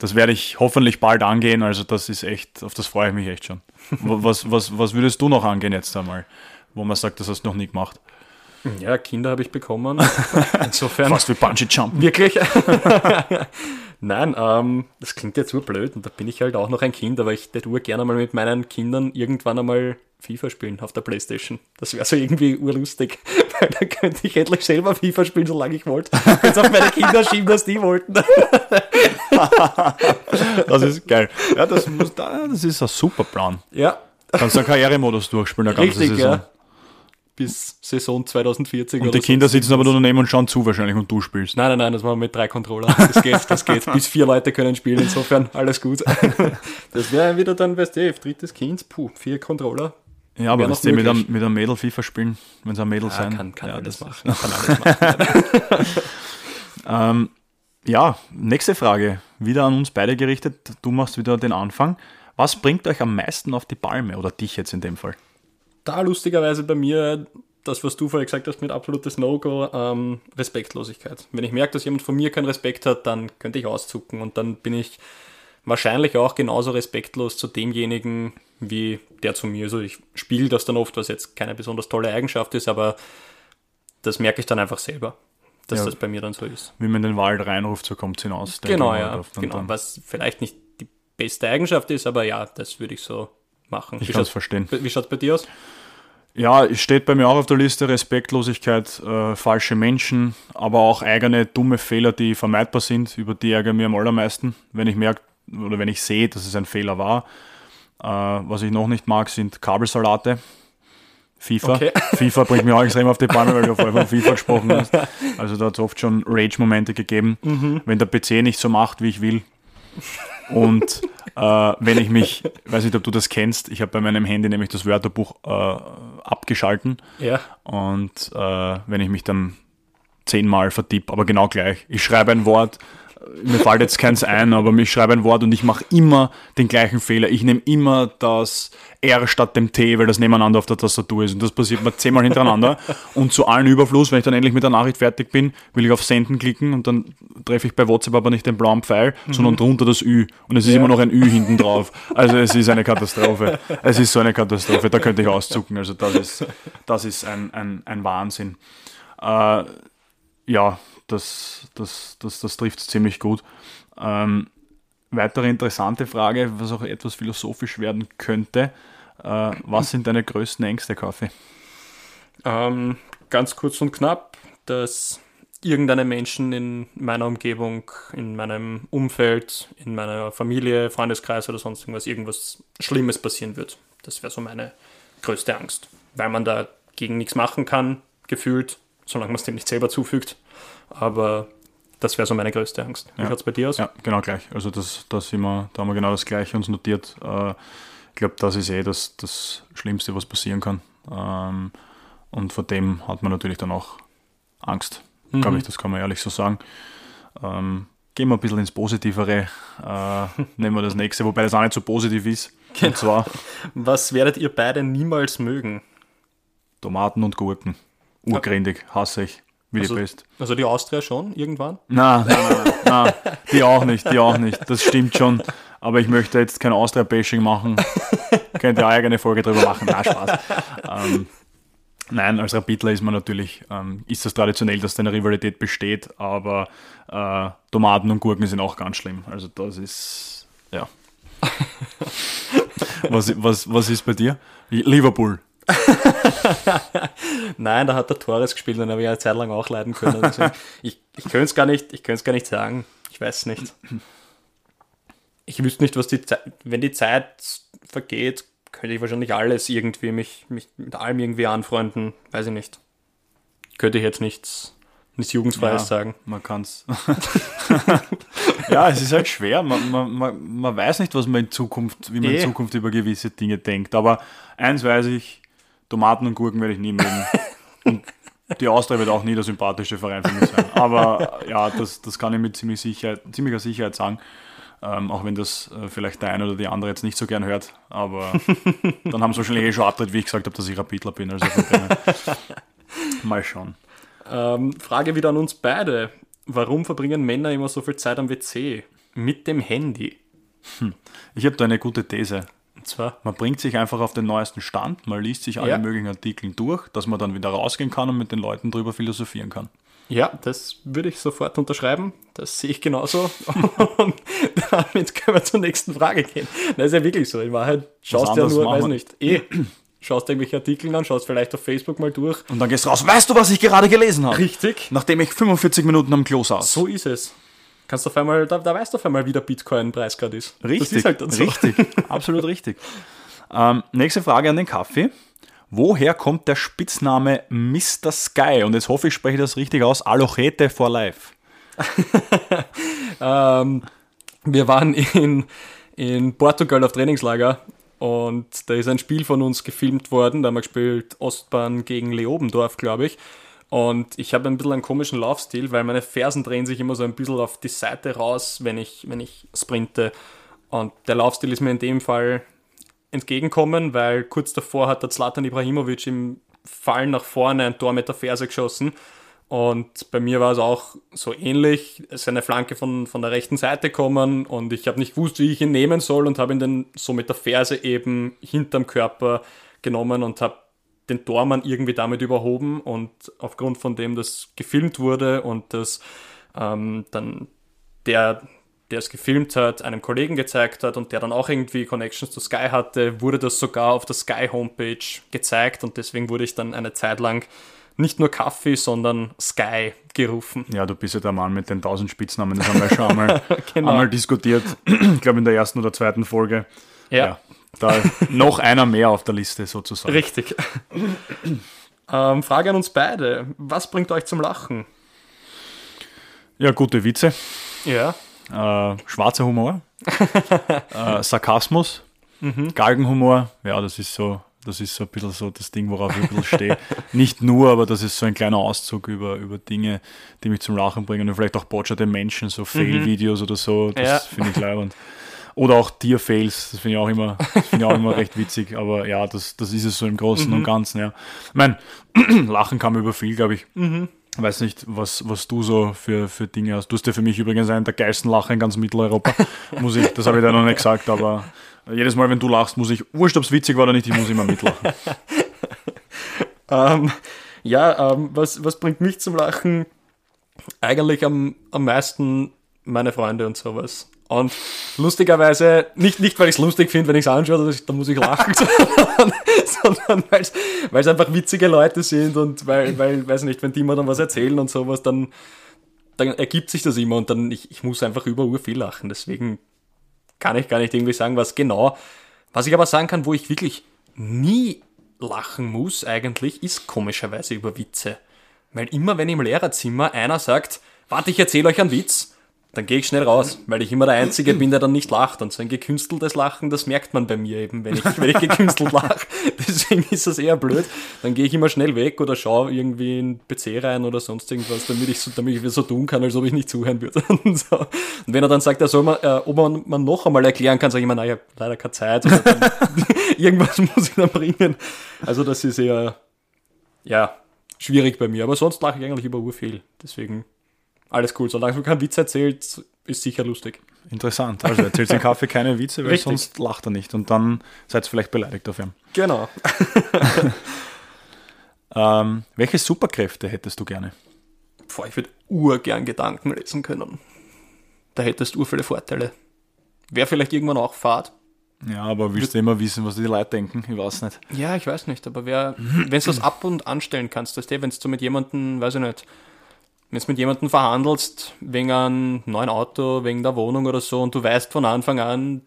das werde ich hoffentlich bald angehen. Also das ist echt, auf das freue ich mich echt schon. [LAUGHS] Was, was, was würdest du noch angehen jetzt einmal, wo man sagt, das hast du noch nie gemacht?
Ja, Kinder habe ich bekommen. [LAUGHS] Insofern.
Fast wie Bungee Jump.
Wirklich? [LAUGHS] Nein, ähm, das klingt jetzt nur blöd und da bin ich halt auch noch ein Kind, aber ich hätte gerne mal mit meinen Kindern irgendwann einmal FIFA spielen auf der Playstation. Das wäre so irgendwie urlustig, weil dann könnte ich endlich selber FIFA spielen, solange ich wollte. Jetzt auf meine Kinder schieben, dass die wollten. [LAUGHS]
das ist geil. Ja, das, muss, das ist ein super Plan.
Ja.
Kannst du einen Karrieremodus durchspielen,
eine ganze Richtig, Saison. Ja. Bis Saison 2040.
Und die Kinder so. sitzen aber nur daneben und schauen zu wahrscheinlich und du spielst.
Nein, nein, nein, das machen wir mit drei Controller. Das geht, das geht. Bis vier Leute können spielen, insofern alles gut. [LAUGHS] Das wäre wieder dann, weißt du, drittes Kind, puh, vier Controller,
ja, aber wenn sie mit einem, mit einem Mädel FIFA spielen, wenn sie ein Mädel ja, sein.
Kann, kann
ja,
das machen. [LAUGHS] Kann alles machen.
ähm, ja, nächste Frage. Wieder an uns beide gerichtet. Du machst wieder den Anfang. Was bringt euch am meisten auf die Palme oder dich jetzt in dem Fall?
Da lustigerweise bei mir das, was du vorher gesagt hast mit absolutes No-Go, ähm, Respektlosigkeit. Wenn ich merke, dass jemand von mir keinen Respekt hat, dann könnte ich auszucken und dann bin ich wahrscheinlich auch genauso respektlos zu demjenigen, wie der zu mir. Also ich spiele das dann oft, was jetzt keine besonders tolle Eigenschaft ist, aber das merke ich dann einfach selber, dass ja, das bei mir dann so ist.
Wie man in den Wald reinruft, so kommt es hinaus.
Genau, ja, genau. Was vielleicht nicht die beste Eigenschaft ist, aber ja, das würde ich so machen.
Ich kann es verstehen.
Wie schaut es bei dir aus?
Ja, es steht bei mir auch auf der Liste Respektlosigkeit, äh, falsche Menschen, aber auch eigene dumme Fehler, die vermeidbar sind, über die ärgere mir am allermeisten, wenn ich merke oder wenn ich sehe, dass es ein Fehler war. Äh, was ich noch nicht mag, sind Kabelsalate. FIFA. Okay. [LAUGHS] FIFA bringt mich auch extrem auf die Beine, weil du vorher von FIFA gesprochen hast. Also da hat es oft schon Rage-Momente gegeben, mhm. wenn der PC nicht so macht, wie ich will. Und äh, wenn ich mich, weiß nicht, ob du das kennst, ich habe bei meinem Handy nämlich das Wörterbuch äh, abgeschalten.
Ja.
Und äh, wenn ich mich dann zehnmal vertippe, aber genau gleich. Ich schreibe ein Wort, mir fällt jetzt keins ein, aber ich schreibe ein Wort und ich mache immer den gleichen Fehler. Ich nehme immer das R statt dem T, weil das nebeneinander auf der Tastatur ist. Und das passiert mir zehnmal hintereinander. Und zu allen Überfluss, wenn ich dann endlich mit der Nachricht fertig bin, will ich auf Senden klicken und dann treffe ich bei WhatsApp aber nicht den blauen Pfeil, mhm. sondern drunter das Ü. Und es ist ja. immer noch ein Ü hinten drauf. Also es ist eine Katastrophe. Es ist so eine Katastrophe. Da könnte ich auszucken. Also das ist, das ist ein, ein, ein Wahnsinn. Äh, ja, das, das, das, das trifft es ziemlich gut. Ähm, weitere interessante Frage, was auch etwas philosophisch werden könnte. Äh, was sind deine größten Ängste, Kaffee?
Ähm, ganz kurz und knapp, dass irgendeine Menschen in meiner Umgebung, in meinem Umfeld, in meiner Familie, Freundeskreis oder sonst irgendwas, irgendwas Schlimmes passieren wird. Das wäre so meine größte Angst, weil man dagegen nichts machen kann, gefühlt, solange man es dem nicht selber zufügt. Aber das wäre so meine größte Angst.
Wie ja. schaut es bei dir aus? Ja, genau gleich. Also das, das immer, da haben wir genau das Gleiche uns notiert. Äh, ich glaube, das ist eh das, das Schlimmste, was passieren kann. Ähm, und vor dem hat man natürlich dann auch Angst. Mhm. Glaube ich, das kann man ehrlich so sagen. Ähm, gehen wir ein bisschen ins Positivere. Äh, [LAUGHS] nehmen wir das nächste, wobei das auch nicht so positiv ist.
Genau. Und zwar. [LAUGHS] Was werdet ihr beide niemals mögen?
Tomaten und Gurken. Urgründig, hasse ich. Wie
also,
die Pest.
Also die Austria schon irgendwann?
Nein, nein, nein, nein, die auch nicht, die auch nicht. Das stimmt schon. Aber ich möchte jetzt kein Austria-Bashing machen. Könnt ihr eigene Folge drüber machen. Na, Spaß. Ähm, nein, als Rapidler ist man natürlich, ähm, ist das traditionell, dass da eine Rivalität besteht, aber äh, Tomaten und Gurken sind auch ganz schlimm. Also das ist, ja. [LAUGHS] was, was, was ist bei dir? Liverpool. [LAUGHS]
Nein, da hat der Torres gespielt, den habe ich eine Zeit lang auch leiden können. Also ich ich könnte es gar, nicht, gar nicht sagen. Ich weiß nicht. Ich wüsste nicht, was die Zeit, wenn die Zeit vergeht, könnte ich wahrscheinlich alles irgendwie, mich, mich mit allem irgendwie anfreunden. Weiß ich nicht. Könnte ich jetzt nichts, nichts Jugendfreies
Ja.
sagen.
Man kann's. [LAUGHS] ja, es ist halt schwer. Man, man, man, man weiß nicht, was man in Zukunft, wie man
Eh.
in Zukunft über gewisse Dinge denkt. Aber eins weiß ich, Tomaten und Gurken werde ich nie mögen. Und die Austria wird auch nie der sympathische Verein für mich sein. Aber ja, das, das kann ich mit ziemlich Sicherheit, ziemlicher Sicherheit sagen. Ähm, auch wenn das äh, vielleicht der eine oder die andere jetzt nicht so gern hört. Aber dann haben sie wahrscheinlich eh schon abtritt, wie ich gesagt habe, dass ich Rapidler bin. Also mal schauen.
Ähm, Frage wieder an uns beide. Warum verbringen Männer immer so viel Zeit am WC? Mit dem Handy.
Ich habe da eine gute These.
Und zwar,
Man bringt sich einfach auf den neuesten Stand, man liest sich alle
Ja.
möglichen Artikel durch, dass man dann wieder rausgehen kann und mit den Leuten drüber philosophieren kann.
ja, das würde ich sofort unterschreiben. Das sehe ich genauso. [LAUGHS] Und damit können wir zur nächsten Frage gehen. Das ist ja wirklich so. In Wahrheit schaust du ja nur, weiß nicht, eh, schaust irgendwelche Artikel an, schaust vielleicht auf Facebook mal durch.
Und dann gehst du raus, weißt du, was ich gerade gelesen habe?
Richtig.
Nachdem ich 45 Minuten am Klo saß.
So ist es. Kannst auf einmal, da, da weißt du auf einmal, wie der Bitcoin-Preis gerade ist.
richtig,
halt so.
richtig, [LAUGHS] absolut richtig. Ähm, nächste Frage an den Kaffee. Woher kommt der Spitzname Mr. Sky? Und jetzt hoffe ich, spreche das richtig aus. Alochete for Life. [LAUGHS]
Ähm, wir waren in, in Portugal auf Trainingslager und da ist ein Spiel von uns gefilmt worden. Da haben wir gespielt Ostbahn gegen Leobendorf, glaube ich. Und ich habe ein bisschen einen komischen Laufstil, weil meine Fersen drehen sich immer so ein bisschen auf die Seite raus, wenn ich, wenn ich sprinte. Und der Laufstil ist mir in dem Fall entgegenkommen, weil kurz davor hat der Zlatan Ibrahimovic im Fallen nach vorne ein Tor mit der Ferse geschossen. Und bei mir war es auch so ähnlich. Es ist eine Flanke von, von der rechten Seite kommen und ich habe nicht gewusst, wie ich ihn nehmen soll und habe ihn dann so mit der Ferse eben hinterm Körper genommen und habe den Tormann irgendwie damit überhoben und aufgrund von dem das gefilmt wurde und das ähm, dann der, der es gefilmt hat, einem Kollegen gezeigt hat und der dann auch irgendwie Connections zu Sky hatte, wurde das sogar auf der Sky Homepage gezeigt und deswegen wurde ich dann eine Zeit lang nicht nur Kaffee, sondern Sky gerufen.
Ja, du bist ja der Mann mit den 1000 Spitznamen. Das haben wir schon einmal, [LAUGHS]
Genau.
einmal diskutiert. [CLEARS THROAT] Ich glaube, in der ersten oder zweiten Folge.
Ja,
Da [LAUGHS] noch einer mehr auf der Liste sozusagen.
richtig. ähm, Frage an uns beide. Was bringt euch zum Lachen?
Ja, gute Witze.
Ja.
äh, schwarzer Humor, [LAUGHS] äh, Sarkasmus, Galgenhumor, ja, das ist so, das ist so ein bisschen so das Ding, worauf ich ein bisschen stehe. Nicht nur, aber das ist so ein kleiner Auszug über, über Dinge, die mich zum Lachen bringen und vielleicht auch botscherte Menschen, so Fail-Videos oder so, das
Ja.
finde ich leibend. Oder auch Tier-Fails, das finde ich auch immer, das ich auch immer recht witzig, aber ja, das, das ist es so im Großen und Ganzen, ja. Ich meine, [CLEARS THROAT] Lachen kann man über viel, glaube ich. Weiß nicht, was, was du so für, für Dinge hast. Du hast ja für mich übrigens einen der geilsten Lacher in ganz Mitteleuropa. [LAUGHS] muss ich, das habe ich dir noch nicht gesagt, aber jedes Mal, wenn du lachst, muss ich, wurscht, ob es witzig war oder nicht, ich muss immer mitlachen. [LAUGHS]
Ähm, ja, ähm, was, was bringt mich zum Lachen? Eigentlich am, am meisten meine Freunde und sowas. Und lustigerweise, nicht, nicht weil ich es lustig finde, wenn ich es anschaue, da muss ich lachen, [LAUGHS] sondern, sondern weil es einfach witzige Leute sind und weil, weil, weiß nicht, wenn die mir dann was erzählen und sowas, dann, dann ergibt sich das immer und dann, ich, ich muss einfach über ur viel lachen. Deswegen kann ich gar nicht irgendwie sagen, was genau. Was ich aber sagen kann, wo ich wirklich nie lachen muss eigentlich, ist komischerweise über Witze. Weil immer wenn im Lehrerzimmer einer sagt, warte, ich erzähle euch einen Witz, dann gehe ich schnell raus, weil ich immer der Einzige bin, der dann nicht lacht. Und so ein gekünsteltes Lachen, das merkt man bei mir eben, wenn ich, wenn ich gekünstelt lache. [LAUGHS] Deswegen ist das eher blöd. Dann gehe ich immer schnell weg oder schaue irgendwie in den PC rein oder sonst irgendwas, damit ich so, damit ich so tun kann, als ob ich nicht zuhören würde. [LAUGHS] Und, so. und wenn er dann sagt, er soll man, äh, ob man, man noch einmal erklären kann, sage ich immer, naja, leider keine Zeit. [LAUGHS] Irgendwas muss ich dann bringen. Also das ist eher, ja, schwierig bei mir. Aber sonst lache ich eigentlich über urviel. Deswegen alles cool. Solange du keinen Witz erzählt, ist sicher lustig.
Interessant. Also erzählt den Kaffee [LAUGHS] keine Witze, weil
Richtig.
sonst lacht er nicht. Und dann seid ihr vielleicht beleidigt auf ihn.
Genau. [LAUGHS]
Ähm, welche Superkräfte hättest du gerne?
Boah, ich würde urgern Gedanken lesen können. Da hättest du viele Vorteile. Wäre vielleicht irgendwann auch Fahrt.
Ja, aber willst du immer wissen, was die Leute denken? Ich weiß nicht.
Ja, ich weiß nicht, aber wer, wenn du das [CLEARS THROAT] ab und anstellen kannst, weißt du, wenn du mit jemandem, weiß ich nicht, wenn du mit jemandem verhandelst, wegen einem neuen Auto, wegen der Wohnung oder so, und du weißt von Anfang an,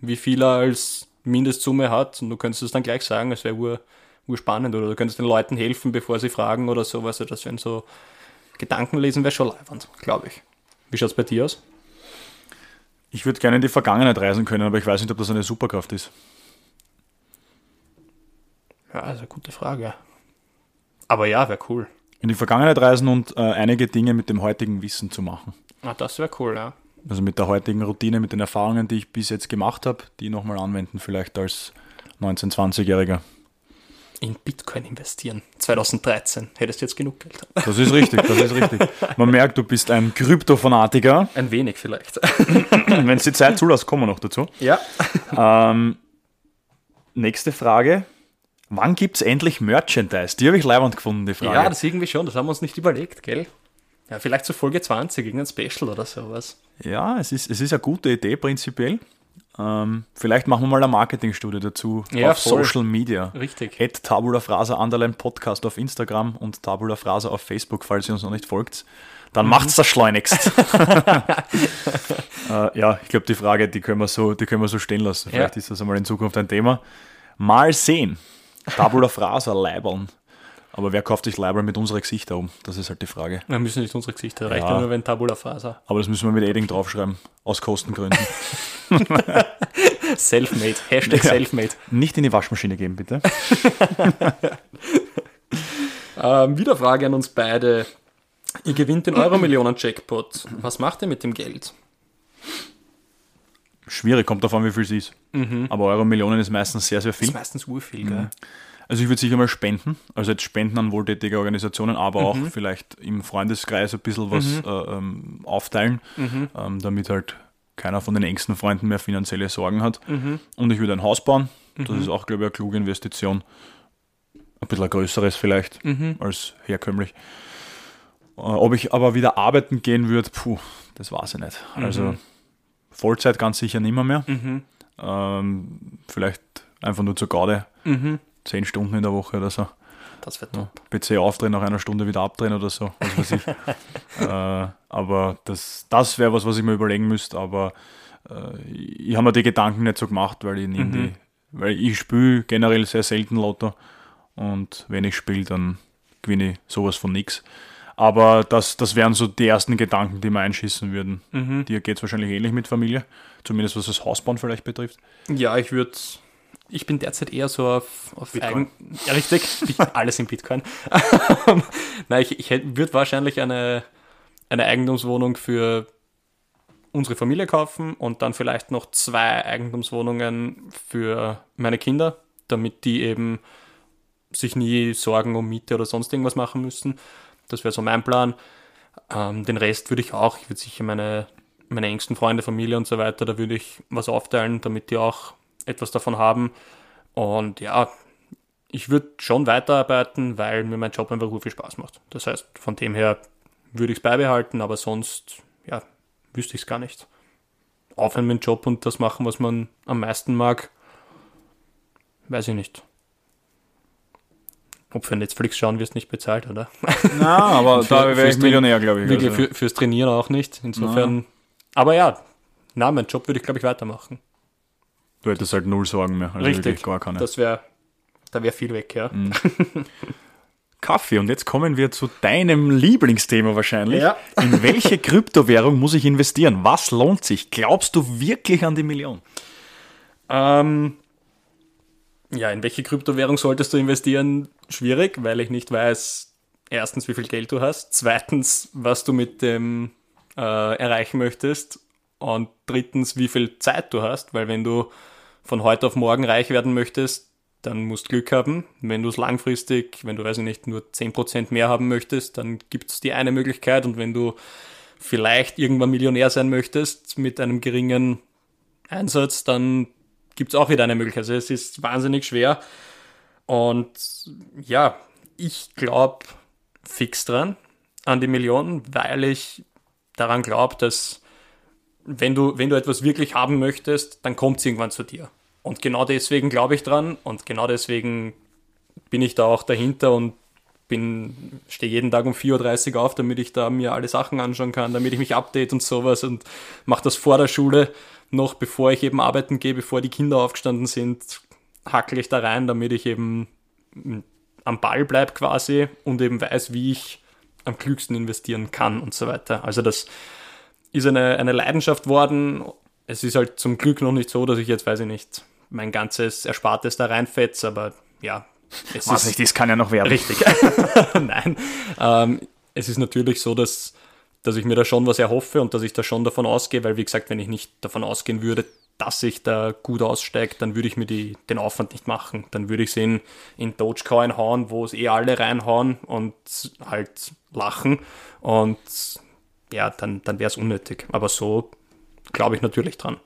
wie viel er als Mindestsumme hat und du könntest es dann gleich sagen, es wäre ur, urspannend oder du könntest den Leuten helfen, bevor sie fragen oder sowas. Also das wären so Gedanken lesen wäre schon leibend, glaube ich. Wie schaut es bei dir aus?
Ich würde gerne in die Vergangenheit reisen können, aber ich weiß nicht, ob das eine Superkraft ist.
Ja, also eine gute Frage. Aber ja, wäre cool.
In die Vergangenheit reisen und äh, einige Dinge mit dem heutigen Wissen zu machen.
Ah, das wäre cool, ja.
Also mit der heutigen Routine, mit den Erfahrungen, die ich bis jetzt gemacht habe, die nochmal anwenden, vielleicht als 19-, 20-Jähriger.
In Bitcoin investieren. 2013. Hättest du jetzt genug Geld.
Das ist richtig, das ist richtig. Man merkt, du bist ein Kryptofanatiker.
Ein wenig vielleicht.
Wenn es die Zeit zulässt, kommen wir noch dazu.
Ja.
Ähm, nächste Frage. Wann gibt es endlich Merchandise? Die habe ich leibend gefunden, die Frage.
Ja, das irgendwie schon. Das haben wir uns nicht überlegt, gell? Ja, vielleicht zur Folge 20, irgendein Special oder sowas.
Ja, es ist, es ist eine gute Idee prinzipiell. Ähm, vielleicht machen wir mal eine Marketingstudie dazu
Ja,
auf
voll.
Social Media.
Richtig.
At Tabula Frasa Underline Podcast auf Instagram und Tabula Frasa auf Facebook, falls ihr uns noch nicht folgt. Dann macht's das schleunigst. [LAUGHS] [LAUGHS] äh, ja, ich glaube, die Frage, die können, wir so, die können wir so stehen lassen.
Ja.
Vielleicht ist das einmal in Zukunft ein Thema. Mal sehen. Tabula Frasa, Leibeln. Aber wer kauft sich Leibeln mit unserer Gesichter um? Das ist halt die Frage.
Wir müssen nicht unsere Gesichter reichen,
Ja.
nur wenn Tabula Faser.
Aber das müssen wir mit Edding draufschreiben. Aus Kostengründen. [LAUGHS]
Selfmade. Hashtag
Ja.
Selfmade.
Nicht in die Waschmaschine geben, bitte. [LAUGHS]
Ähm, wieder Frage an uns beide. Ihr gewinnt den Euro-Millionen-Jackpot. Was macht ihr mit dem Geld?
Schwierig, kommt davon, wie viel es ist. Aber Euro Millionen ist meistens sehr, sehr
Das
viel.
ist meistens urviel, gell?
Also ich würde sicher mal spenden, also jetzt spenden an wohltätige Organisationen, aber auch vielleicht im Freundeskreis ein bisschen was äh, ähm, aufteilen, ähm, damit halt keiner von den engsten Freunden mehr finanzielle Sorgen hat. Und ich würde ein Haus bauen, das ist auch, glaube ich, eine kluge Investition. Ein bisschen ein größeres vielleicht als herkömmlich. Äh, ob ich aber wieder arbeiten gehen würde, puh, das weiß ich nicht. Also Vollzeit ganz sicher nimmer mehr. Ähm, vielleicht einfach nur zur Garde. Zehn Stunden in der Woche oder so.
Das wird top.
PC aufdrehen, nach einer Stunde wieder abdrehen oder so. Was weiß ich. [LAUGHS] äh, aber das, das wäre was, was ich mir überlegen müsste. Aber äh, ich habe mir die Gedanken nicht so gemacht, weil ich, die, weil ich spiele generell sehr selten Lotto. Und wenn ich spiele, dann gewinne ich sowas von nix. Aber das, das wären so die ersten Gedanken, die mir einschießen würden. Dir geht es wahrscheinlich ähnlich mit Familie. Zumindest was das Hausbauen vielleicht betrifft.
Ja, ich würde. Ich bin derzeit eher so auf, auf. Eigen, ja, richtig. [LAUGHS] Alles in Bitcoin. [LAUGHS] Nein, ich, ich würde wahrscheinlich eine, eine Eigentumswohnung für unsere Familie kaufen und dann vielleicht noch zwei Eigentumswohnungen für meine Kinder, damit die eben sich nie Sorgen um Miete oder sonst irgendwas machen müssen. Das wäre so mein Plan. Ähm, den Rest würde ich auch, ich würde sicher meine, meine engsten Freunde, Familie und so weiter, da würde ich was aufteilen, damit die auch etwas davon haben. Und ja, ich würde schon weiterarbeiten, weil mir mein Job einfach viel Spaß macht. Das heißt, von dem her würde ich es beibehalten, aber sonst, ja, wüsste ich es gar nicht. Aufhören mit dem Job und das machen, was man am meisten mag, weiß ich nicht. Ob für Netflix schauen wirst nicht bezahlt, oder? [LAUGHS]
Na, aber
Für-
da wäre ich Millionär, glaube ich.
Wirklich
Also.
für, fürs Trainieren auch nicht. Insofern. Aber ja, na, mein Job würde ich, glaube ich, weitermachen.
Du hättest halt null Sorgen mehr. Also
Richtig.
gar keine.
Das wäre, da wäre viel weg, ja. [LAUGHS]
Kaffee. Und jetzt kommen wir zu deinem Lieblingsthema wahrscheinlich.
Ja.
In welche Kryptowährung muss ich investieren? Was lohnt sich? Glaubst du wirklich an die Million?
Ähm, ja, in welche Kryptowährung solltest du investieren? Schwierig, weil ich nicht weiß, erstens, wie viel Geld du hast, zweitens, was du mit dem äh, erreichen möchtest und drittens, wie viel Zeit du hast, weil wenn du von heute auf morgen reich werden möchtest, dann musst du Glück haben. Wenn du es langfristig, wenn du, weiß ich nicht, nur 10% mehr haben möchtest, dann gibt es die eine Möglichkeit und wenn du vielleicht irgendwann Millionär sein möchtest mit einem geringen Einsatz, dann gibt es auch wieder eine Möglichkeit. Also es ist wahnsinnig schwer. Und ja, ich glaube fix dran an die Millionen, weil ich daran glaube, dass wenn du, wenn du etwas wirklich haben möchtest, dann kommt es irgendwann zu dir. Und genau deswegen glaube ich dran und genau deswegen bin ich da auch dahinter und bin, stehe jeden Tag um 4.30 Uhr auf, damit ich da mir alle Sachen anschauen kann, damit ich mich update und sowas und mache das vor der Schule. Noch bevor ich eben arbeiten gehe, bevor die Kinder aufgestanden sind, hackle ich da rein, damit ich eben am Ball bleibe quasi und eben weiß, wie ich am klügsten investieren kann und so weiter. Also das ist eine, eine Leidenschaft worden. Es ist halt zum Glück noch nicht so, dass ich jetzt, weiß ich nicht, mein ganzes Erspartes da reinfetze, aber ja.
Es Was ist, nicht, das kann ja noch werden.
Richtig. [LAUGHS] Nein. Ähm, es ist natürlich so, dass, dass ich mir da schon was erhoffe und dass ich da schon davon ausgehe, weil wie gesagt, wenn ich nicht davon ausgehen würde, dass ich da gut aussteige, dann würde ich mir die, den Aufwand nicht machen. Dann würde ich es in, in Dogecoin hauen, wo es eh alle reinhauen und halt lachen. Und ja, dann, dann wäre es unnötig. Aber so glaube ich natürlich dran.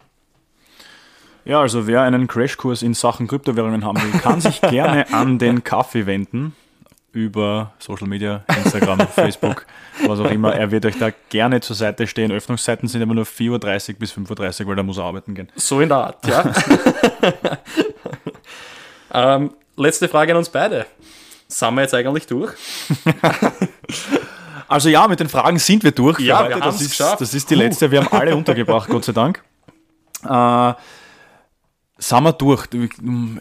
Ja, also wer einen Crashkurs in Sachen Kryptowährungen haben will, kann sich [LAUGHS] gerne an den Kaffee wenden über Social Media, Instagram, [LAUGHS] Facebook, was auch immer. Er wird euch da gerne zur Seite stehen. Öffnungszeiten sind immer nur 4.30 Uhr bis 5.30 Uhr, weil da muss er arbeiten gehen.
So in der Art, ja. [LAUGHS] ähm, letzte Frage an uns beide. Sind wir jetzt eigentlich durch? [LAUGHS]
also ja, mit den Fragen sind wir durch.
Ja, wir
das, ist, geschafft. das ist die letzte. Wir haben alle untergebracht, Gott sei Dank. Äh, sind wir durch.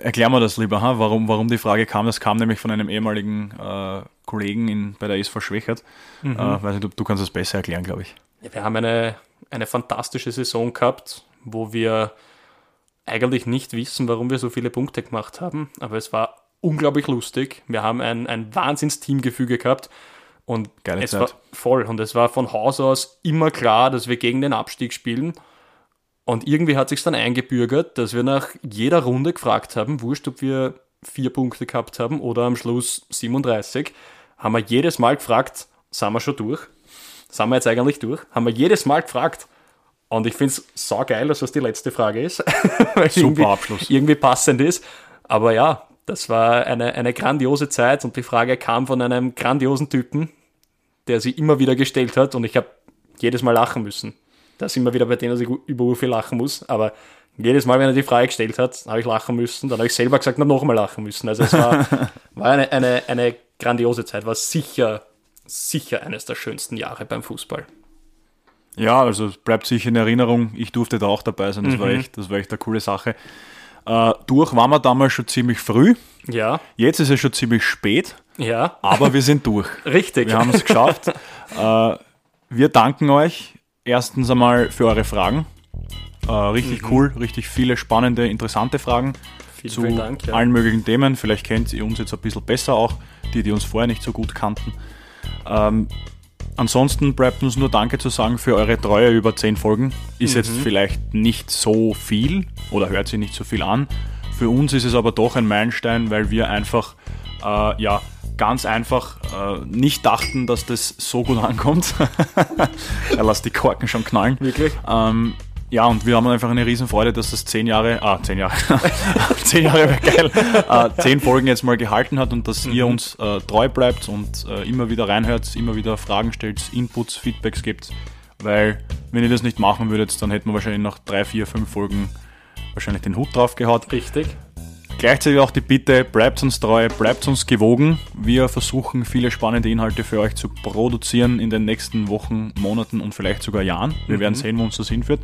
Erklär mir das lieber, ha? Warum, warum die Frage kam. Das kam nämlich von einem ehemaligen äh, Kollegen in, bei der SV Schwächert. Mhm. Äh, weiß nicht, du, du kannst das besser erklären, glaube ich.
Ja, wir haben eine, eine fantastische Saison gehabt, wo wir eigentlich nicht wissen, warum wir so viele Punkte gemacht haben. Aber es war unglaublich lustig. Wir haben ein, ein Wahnsinns-Teamgefüge gehabt. Und Geile es Zeit. war voll. Und es war von Haus aus immer klar, dass wir gegen den Abstieg spielen. Und irgendwie hat sich dann eingebürgert, dass wir nach jeder Runde gefragt haben, wurscht, ob wir vier Punkte gehabt haben oder am Schluss 37, haben wir jedes Mal gefragt, sind wir schon durch? Sind wir jetzt eigentlich durch? Haben wir jedes Mal gefragt. Und ich finde es so geil, dass das die letzte Frage ist. [LAUGHS]
Weil Super irgendwie, Abschluss.
Irgendwie passend ist. Aber ja, das war eine, eine grandiose Zeit und die Frage kam von einem grandiosen Typen, der sie immer wieder gestellt hat und ich habe jedes Mal lachen müssen. Da sind wir wieder bei denen, dass ich über viel lachen muss. Aber jedes Mal, wenn er die Frage gestellt hat, habe ich lachen müssen. Dann habe ich selber gesagt, na, nochmal lachen müssen. Also es war, [LAUGHS] war eine, eine, eine grandiose Zeit. War sicher, sicher eines der schönsten Jahre beim Fußball.
Ja, also es bleibt sicher in Erinnerung. Ich durfte da auch dabei sein. Das, mhm. war, echt, das war echt eine coole Sache. Äh, durch waren wir damals schon ziemlich früh.
Ja.
Jetzt ist es schon ziemlich spät.
Ja.
Aber wir sind durch. [LAUGHS]
Richtig.
Wir haben es geschafft. [LAUGHS] äh, wir danken euch erstens einmal für eure Fragen. Äh, richtig mhm. cool, richtig viele spannende, interessante Fragen
vielen, zu vielen Dank,
ja. allen möglichen Themen. Vielleicht kennt ihr uns jetzt ein bisschen besser auch, die, die uns vorher nicht so gut kannten. Ähm, ansonsten bleibt uns nur Danke zu sagen für eure Treue über 10 Folgen. Ist mhm. jetzt vielleicht nicht so viel oder hört sich nicht so viel an. Für uns ist es aber doch ein Meilenstein, weil wir einfach äh, ja, ganz einfach äh, nicht dachten, dass das so gut ankommt. [LAUGHS] er lässt die Korken schon knallen.
Wirklich?
Ähm, ja, und wir haben einfach eine Riesenfreude, dass das zehn Jahre, ah, zehn Jahre, [LAUGHS] zehn Jahre wäre geil, äh, zehn Folgen jetzt mal gehalten hat und dass mhm. ihr uns äh, treu bleibt und äh, immer wieder reinhört, immer wieder Fragen stellt, Inputs, Feedbacks gibt, weil wenn ihr das nicht machen würdet, dann hätten wir wahrscheinlich nach drei, vier, fünf Folgen wahrscheinlich den Hut drauf gehaut.
Richtig.
Gleichzeitig auch die Bitte, bleibt uns treu, bleibt uns gewogen. Wir versuchen viele spannende Inhalte für euch zu produzieren in den nächsten Wochen, Monaten und vielleicht sogar Jahren. Wir mhm. werden sehen, wo uns das hinführt.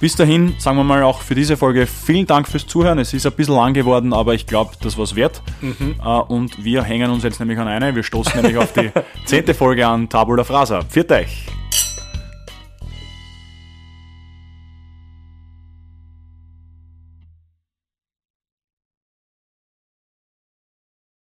Bis dahin, sagen wir mal auch für diese Folge vielen Dank fürs Zuhören. Es ist ein bisschen lang geworden, aber ich glaube, das war es wert. Mhm. Äh, und wir hängen uns jetzt nämlich an eine. Wir stoßen nämlich auf die [LAUGHS] zehnte Folge an Tabula Frasa. Pfiat euch!